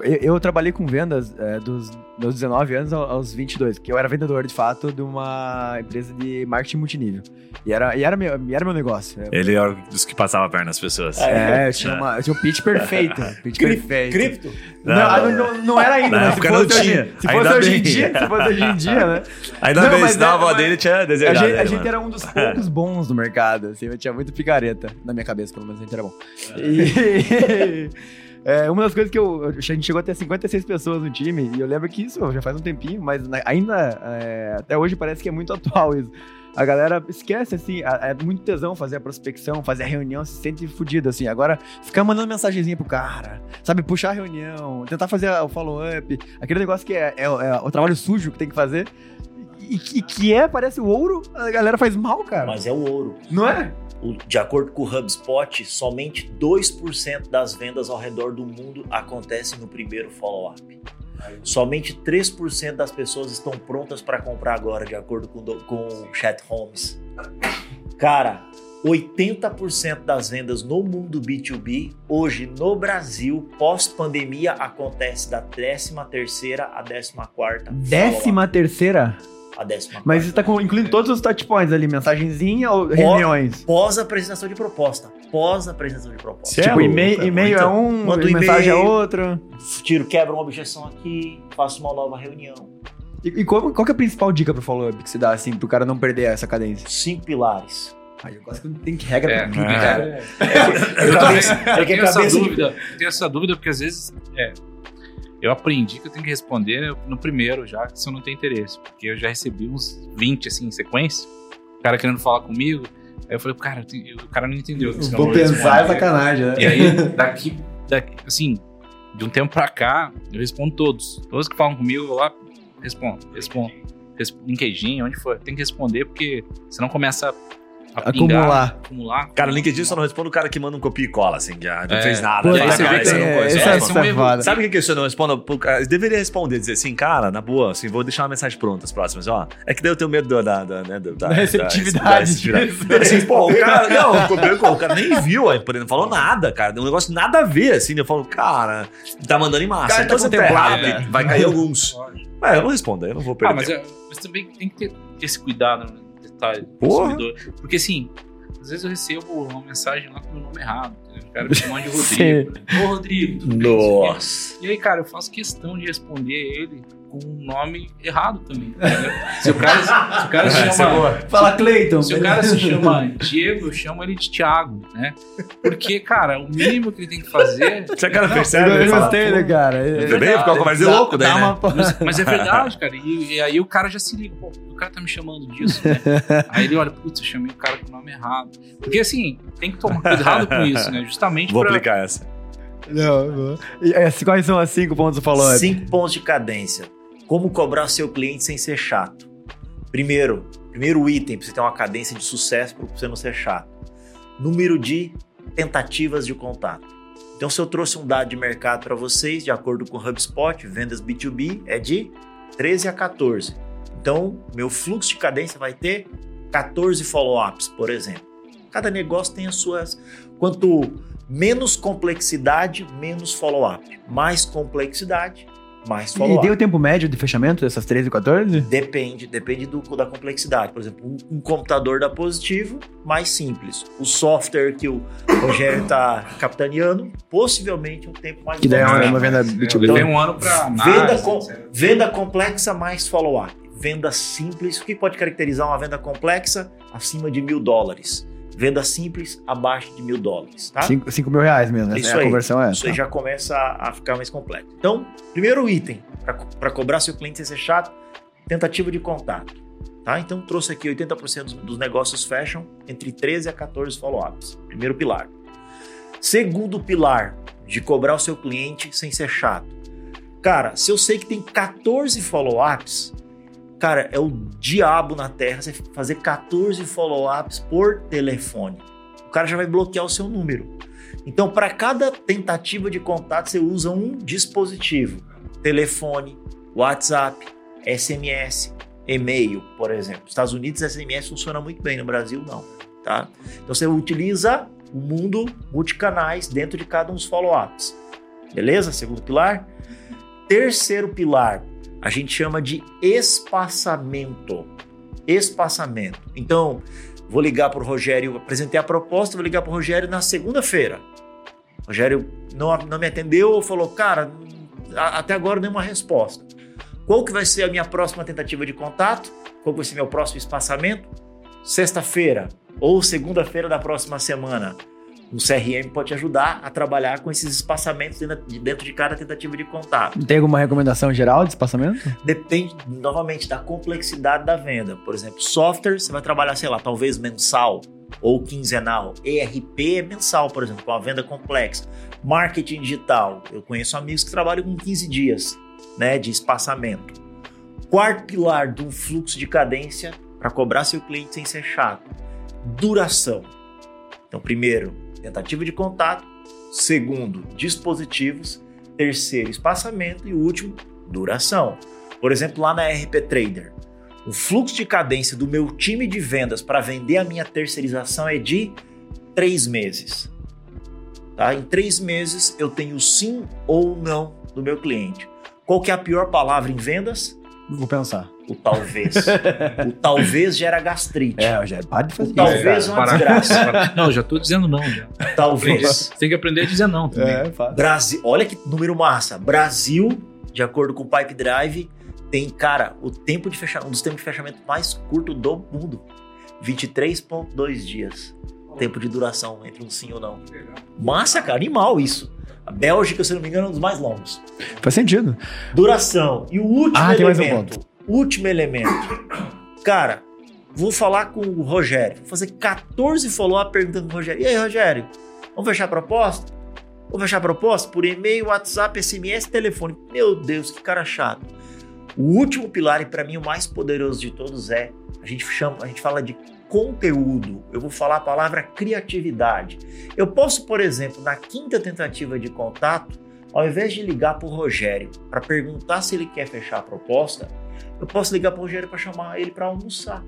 Eu, eu trabalhei com vendas é, dos meus 19 anos ao- aos 22, que eu era vendedor, de fato, de uma empresa de marketing multinível. E era, e era, meu, e era meu negócio. É, Ele era dos que passava a perna nas pessoas. É. É, eu tinha, uma, eu tinha um pitch perfeito. Pitch Cri- perfeito. Cripto? Não, Não, não, não, não era ainda, Na mas se fosse, não hoje, se Ainda fosse hoje em dia, se fosse hoje em dia, né? Ainda Não, bem, senão é- a avó dele tinha A desejado. gente, a ele, gente era um dos poucos bons do mercado, assim, eu tinha muito picareta. Na minha cabeça, pelo menos, a gente era bom. E... é, uma das coisas que eu... A gente chegou a ter 56 pessoas no time, e eu lembro que isso já faz um tempinho, mas ainda, é, até hoje, parece que é muito atual isso. A galera esquece, assim, é muito tesão fazer a prospecção, fazer a reunião, se sente fudido, assim. Agora, ficar mandando mensagenzinha pro cara, sabe? Puxar a reunião, tentar fazer o follow-up, aquele negócio que é, é- é o trabalho sujo que tem que fazer. E que, que é, parece o ouro, a galera faz mal, cara. Mas é o ouro. Não é? De acordo com o HubSpot, somente 2% das vendas ao redor do mundo acontecem no primeiro follow-up. Somente 3% das pessoas estão prontas para comprar agora, de acordo com, com o Chat Holmes. Cara, 80% das vendas no mundo B2B, hoje no Brasil, pós-pandemia, acontece da 13ª à 14ª. Décima terceira? A 14ª. Mas isso tá com- incluindo todos os touchpoints ali, mensagenzinha ou reuniões? Pós-apresentação de proposta. Pós-apresentação de proposta. É tipo, e-mail, e-mail é um, Manda um mensagem é outro. tiro, quebra uma objeção aqui, faço uma nova reunião. E, e qual, qual que é a principal dica pro follow-up que se dá, assim, pro cara não perder essa cadência? Cinco pilares. Ai, eu gosto que tem que regra É, pra tudo, é. cara. Eu, cabeça- também- é eu que a tenho essa dúvida. Eu tenho essa dúvida porque às vezes é, eu aprendi que eu tenho que responder no primeiro já, se eu não tenho interesse. Porque eu já recebi uns 20 assim em sequência, o cara querendo falar comigo. Aí eu falei, cara, o cara não entendeu. Vou eu pensar é sacanagem, né? E aí, daqui, daqui, assim, de um tempo pra cá, eu respondo todos. Todos que falam comigo, eu vou lá, respondo, respondo. Resp- LinkedIn, onde for, tem que responder, porque senão começa a Acumular. acumular. Cara, o LinkedIn só não responde o cara que manda um copia e cola, assim, que ah, não É. fez nada. Pô, aí você cara, vê que você tem- não é, é É, é um safada. Sabe o que que isso eu não respondo? Pô, cara, Deveria responder, dizer assim, cara, na boa, assim, vou deixar uma mensagem pronta as próximas, ó. É que daí eu tenho medo da, da, da, né, da, Da receptividade. Assim, pô, o cara, não, o cara nem viu, por exemplo, não falou nada, cara. Um negócio nada a ver, assim. Eu falo, cara, tá mandando em massa. Cara, tá então você tá contemplado, errado, né? vai cair alguns. Ah, eu não respondo, eu não vou perder Ah, mas, é- mas também tem que ter esse cuidado no detalhe consumidor. Porque assim, às vezes eu recebo uma mensagem lá com o meu nome errado. entendeu? O cara me chamando de Rodrigo. né? Ô, Rodrigo? Nossa. E aí, cara, eu faço questão de responder ele com um nome errado também. Se o cara, se o cara se é chama. boa. Fala, Cleiton. Se o cara se chama Diego, eu chamo ele de Thiago, né? Porque, cara, o mínimo que ele tem que fazer. Se a cara percebe, eu gostei, né, cara? É- Também ia ficar uma conversa de louco daí, né? uma- Mas, mas é verdade, cara. E, e aí o cara já se liga, pô, o cara tá me chamando disso, né? Aí ele olha, putz, eu chamei o cara com o nome errado. Porque assim, tem que tomar cuidado com isso, né? Justamente Vou pra. aplicar essa. Não, não. E, é, quais são as cinco pontos que você falou? Cinco pontos de cadência. Como cobrar seu cliente sem ser chato. Primeiro, primeiro item para você ter uma cadência de sucesso para você não ser chato. Número de tentativas de contato. Então, se eu trouxe um dado de mercado para vocês, de acordo com o HubSpot, vendas B2B é de 13 a 14. Então, meu fluxo de cadência vai ter 14 follow-ups, por exemplo. Cada negócio tem as suas. Quanto menos complexidade, menos follow-up. Mais complexidade, mais E follow-up. deu o tempo médio de fechamento dessas 13 e 14? Depende, depende do, da complexidade. Por exemplo, um, um computador da Positivo, mais simples. O software que o Rogério está capitaneando, possivelmente um tempo mais Que daí é uma, uma venda B2B. levei um ano pra Venda, com- etc. venda complexa mais follow-up. Venda simples. O que pode caracterizar uma venda complexa? Acima de mil dólares. Venda simples, abaixo de mil dólares. Tá? 5 mil reais mesmo. Isso Essa é a aí. conversão é Isso aí essa. já começa a, a ficar mais complexo. Então, primeiro item, para cobrar seu cliente sem ser chato, tentativa de contato. Tá? Então, trouxe aqui 80% dos, dos negócios fecham entre 13 a 14 follow-ups. Primeiro pilar. Segundo pilar, de cobrar o seu cliente sem ser chato. Cara, se eu sei que tem 14 follow-ups, cara, é o diabo na terra você fazer 14 follow-ups por telefone. O cara já vai bloquear o seu número. Então, para cada tentativa de contato, você usa um dispositivo: telefone, WhatsApp, SMS, e-mail, por exemplo. Nos Estados Unidos, SMS funciona muito bem, no Brasil, não. Tá? Então, você utiliza o mundo multicanais dentro de cada um dos follow-ups. Beleza? Segundo pilar. Terceiro pilar, a gente chama de espaçamento. Espaçamento. Então, vou ligar para o Rogério, apresentei a proposta, vou ligar para o Rogério na segunda-feira. Rogério não, não me atendeu ou falou, cara, até agora não dei uma resposta. Qual que vai ser a minha próxima tentativa de contato? Qual que vai ser meu próximo espaçamento? Sexta-feira ou segunda-feira da próxima semana. O CRM pode te ajudar a trabalhar com esses espaçamentos dentro de- cada tentativa de contato. Tem alguma recomendação geral de espaçamento? Depende, novamente, da complexidade da venda. Por exemplo, software, você vai trabalhar, sei lá, talvez mensal ou quinzenal. ERP é mensal, por exemplo, com uma venda complexa. Marketing digital, eu conheço amigos que trabalham com 15 dias né, de espaçamento. Quarto pilar de um fluxo de cadência para cobrar seu cliente sem ser chato: duração. Então, primeiro, tentativa de contato. Segundo, dispositivos. Terceiro, espaçamento. E último, duração. Por exemplo, lá na RP Trader, o fluxo de cadência do meu time de vendas para vender a minha terceirização é de três meses. Tá? Em três meses eu tenho sim ou não do meu cliente. Qual que é a pior palavra em vendas? Vou pensar. O talvez. o talvez gera gastrite. É, Rogério, para de fazer O isso. talvez cara, uma para- desgraça. para- Não, já tô dizendo não. Já. Talvez. Você tem que aprender a dizer não também. É. Brasil, olha que número massa. Brasil, de acordo com o Pipe Drive, tem, cara, o tempo de fechamento, um dos tempos de fechamento mais curto do mundo. 23,2 dias. Tempo de duração entre um sim ou não. Massa, cara, animal isso. Bélgica, se eu não me engano, é um dos mais longos. Faz sentido. Duração. E o último Ah, tem mais um elemento. último elemento. Cara, vou falar com o Rogério. Vou fazer 14 follow-up perguntando pro Rogério. E aí, Rogério? Vamos fechar a proposta? Vamos fechar a proposta por e-mail, WhatsApp, SMS, telefone. Meu Deus, que cara chato. O último pilar, e para mim o mais poderoso de todos, é a gente chama, a gente fala de conteúdo. Eu vou falar a palavra criatividade. Eu posso, por exemplo, na quinta tentativa de contato, ao invés de ligar para o Rogério para perguntar se ele quer fechar a proposta, eu posso ligar para o Rogério para chamar ele para almoçar.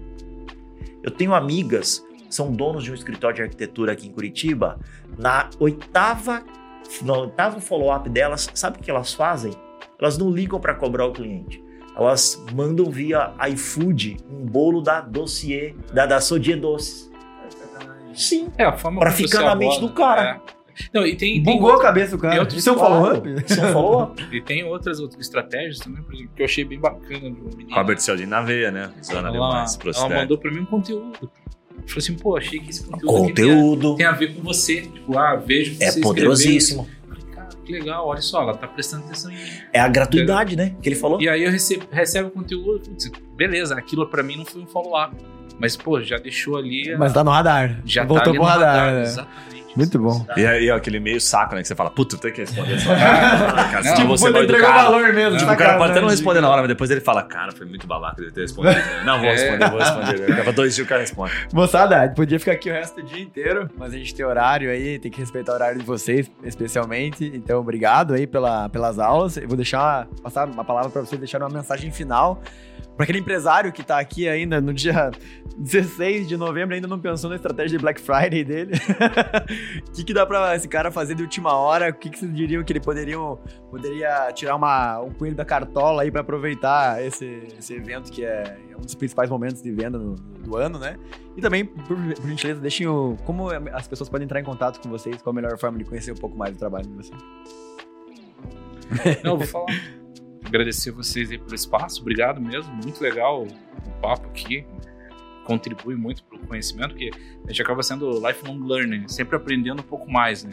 Eu tenho amigas são donos de um escritório de arquitetura aqui em Curitiba. Na oitava, no oitavo follow-up delas, sabe o que elas fazem? Elas não ligam para cobrar o cliente. Elas mandam via iFood um bolo da dossiê, da, da Sodier Doces. Sim. É, a forma Pra ficar na mente do cara. é. Não, e tem, tem Bugou a outra- cabeça do tem cara. outros Isso é um follow-up? Isso é um follow-up. E tem outras, outras estratégias também, por exemplo, que eu achei bem bacana do menino. Robert Cialdini na veia, né? Ali ela, mais ela mandou pra mim um conteúdo. Falou assim, pô, achei que esse conteúdo, aqui Conteúdo. Tem, a, tem a ver com você. Tipo, ah, vejo você É poderosíssimo. Que legal, olha só, ela tá prestando atenção em mim. É a gratuidade, né? Que ele falou. E aí eu recebo, recebo o conteúdo, putz, beleza, aquilo pra mim não foi um follow-up. Mas, pô, já deixou ali. a- Mas tá no radar. já Voltou tá ali pro no radar, né? Exatamente. Muito bom. E aí, ó, aquele meio saco, né? Que você fala, puta, eu tenho que responder essa cara. Não, tipo, você vai educado. valor mesmo. Tipo, o cara pode até não responder na hora, mas depois ele fala, cara, foi muito babaca ele ter respondido. Não, vou É. responder, vou responder. Acaba dois dias o cara responde. Moçada, podia ficar aqui o resto do dia inteiro, mas a gente tem horário aí, tem que respeitar o horário de vocês, especialmente. Então, obrigado aí pela, pelas aulas. Eu vou deixar, passar uma palavra para vocês deixarem uma mensagem final para aquele empresário que tá aqui ainda no dia 16 de novembro, ainda não pensou na estratégia de Black Friday dele. O que, que dá para esse cara fazer de última hora? O que, que vocês diriam que ele poderiam, poderia tirar uma, um coelho da cartola aí para aproveitar esse, esse evento que é um dos principais momentos de venda no- do ano, né? E também, por, por gentileza, deixem o. Como as pessoas podem entrar em contato com vocês, qual a melhor forma de conhecer um pouco mais do trabalho de vocês. Não, vou falar. Agradecer vocês aí pelo espaço, obrigado mesmo, muito legal o papo aqui. Contribui muito para o conhecimento, porque a gente acaba sendo lifelong learning, sempre aprendendo um pouco mais, né?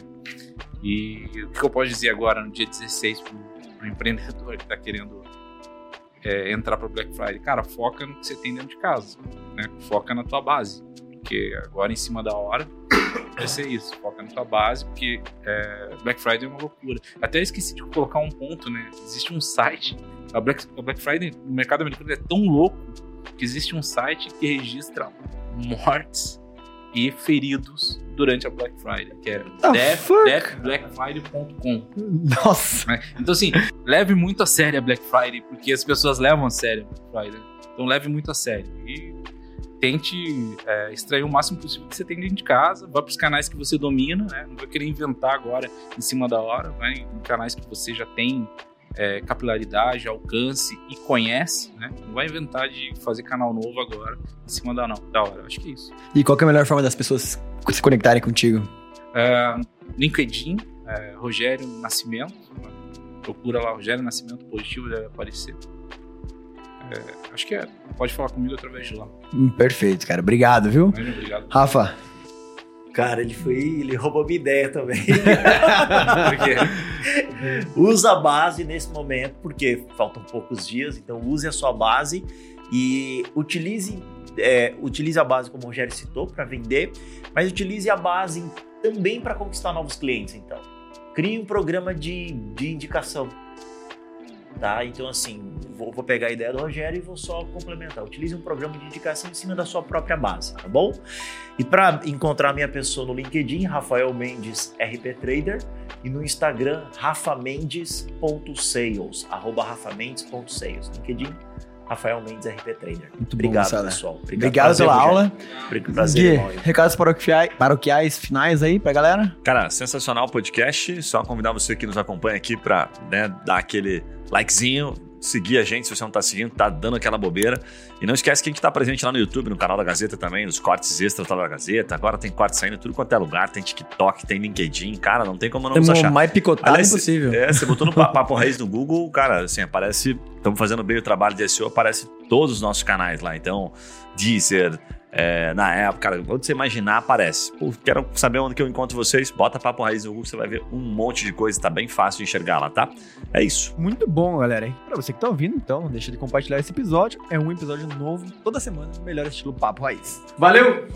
E o que eu posso dizer agora, no dia 16, para o empreendedor que está querendo é, entrar para Black Friday? Cara, foca no que você tem dentro de casa, né? Foca na tua base, porque agora em cima da hora vai ser isso, foca na tua base, porque é, Black Friday é uma loucura. Até esqueci de colocar um ponto, né? Existe um site. A Black, a Black Friday no mercado americano é tão louco que existe um site que registra mortes e feridos durante a Black Friday, que é The death, deathblackfriday.com. Nossa! né? Então, assim, leve muito a sério a Black Friday, porque as pessoas levam a sério a Black Friday. Então, leve muito a sério. E tente é, extrair o máximo possível que você tem dentro de casa. Vá para os canais que você domina, né? Não vai querer inventar agora em cima da hora. Vai em canais que você já tem é, capilaridade, alcance e conhece, né? Não vai inventar de fazer canal novo agora em cima da, não, da hora. Acho que é isso. E qual é a melhor forma das pessoas se conectarem contigo? É, LinkedIn, é, Rogério Nascimento. Procura lá Rogério Nascimento Positivo, deve aparecer. É, acho que é. Pode falar comigo através de lá. Hum, Perfeito, cara. Obrigado, viu? Mas, obrigado. Rafa. Cara, ele foi. Ele roubou minha ideia também. Usa a base nesse momento, porque faltam poucos dias, então use a sua base e utilize, é, utilize a base, como o Rogério citou, para vender, mas utilize a base também para conquistar novos clientes, então. Crie um programa de, de indicação. Tá? Então, assim, vou, vou pegar a ideia do Rogério e vou só complementar. Utilize um programa de indicação em cima da sua própria base, tá bom? E para encontrar a minha pessoa no LinkedIn, Rafael Mendes RP Trader, e no Instagram, rafamendes.sales, arroba rafamendes.sales. LinkedIn, Rafael Mendes RP Trader. Muito bom, Obrigado, Sala. pessoal. Obrigado prazer, pela Rogério. aula. Prazer, Gui, recados paroquiais, paroquiais finais aí pra galera? Cara, sensacional podcast. Só convidar você que nos acompanha aqui pra né, dar aquele likezinho, seguir a gente se você não tá seguindo, tá dando aquela bobeira. E não esquece que a gente tá presente lá no YouTube, no canal da Gazeta também, nos cortes extras lá da Gazeta. Agora tem cortes saindo tudo quanto é lugar, tem TikTok, tem LinkedIn. Cara, não tem como não nos Temos achar. mais picotado Aliás, impossível. É, você botou no Pa- Papo Raiz no Google, cara, assim, aparece. Estamos fazendo bem o trabalho de SEO, aparece todos os nossos canais lá. Então, Deezer, é, na época, cara, onde você imaginar, aparece. Pô, quero saber onde que eu encontro vocês. Bota Papo Raiz no Google, você vai ver um monte de coisa, tá bem fácil de enxergar lá, tá? É isso. Muito bom, galera. E pra você que tá ouvindo, então, deixa de compartilhar esse episódio. É um episódio novo toda semana, no melhor estilo Papo Raiz. Valeu!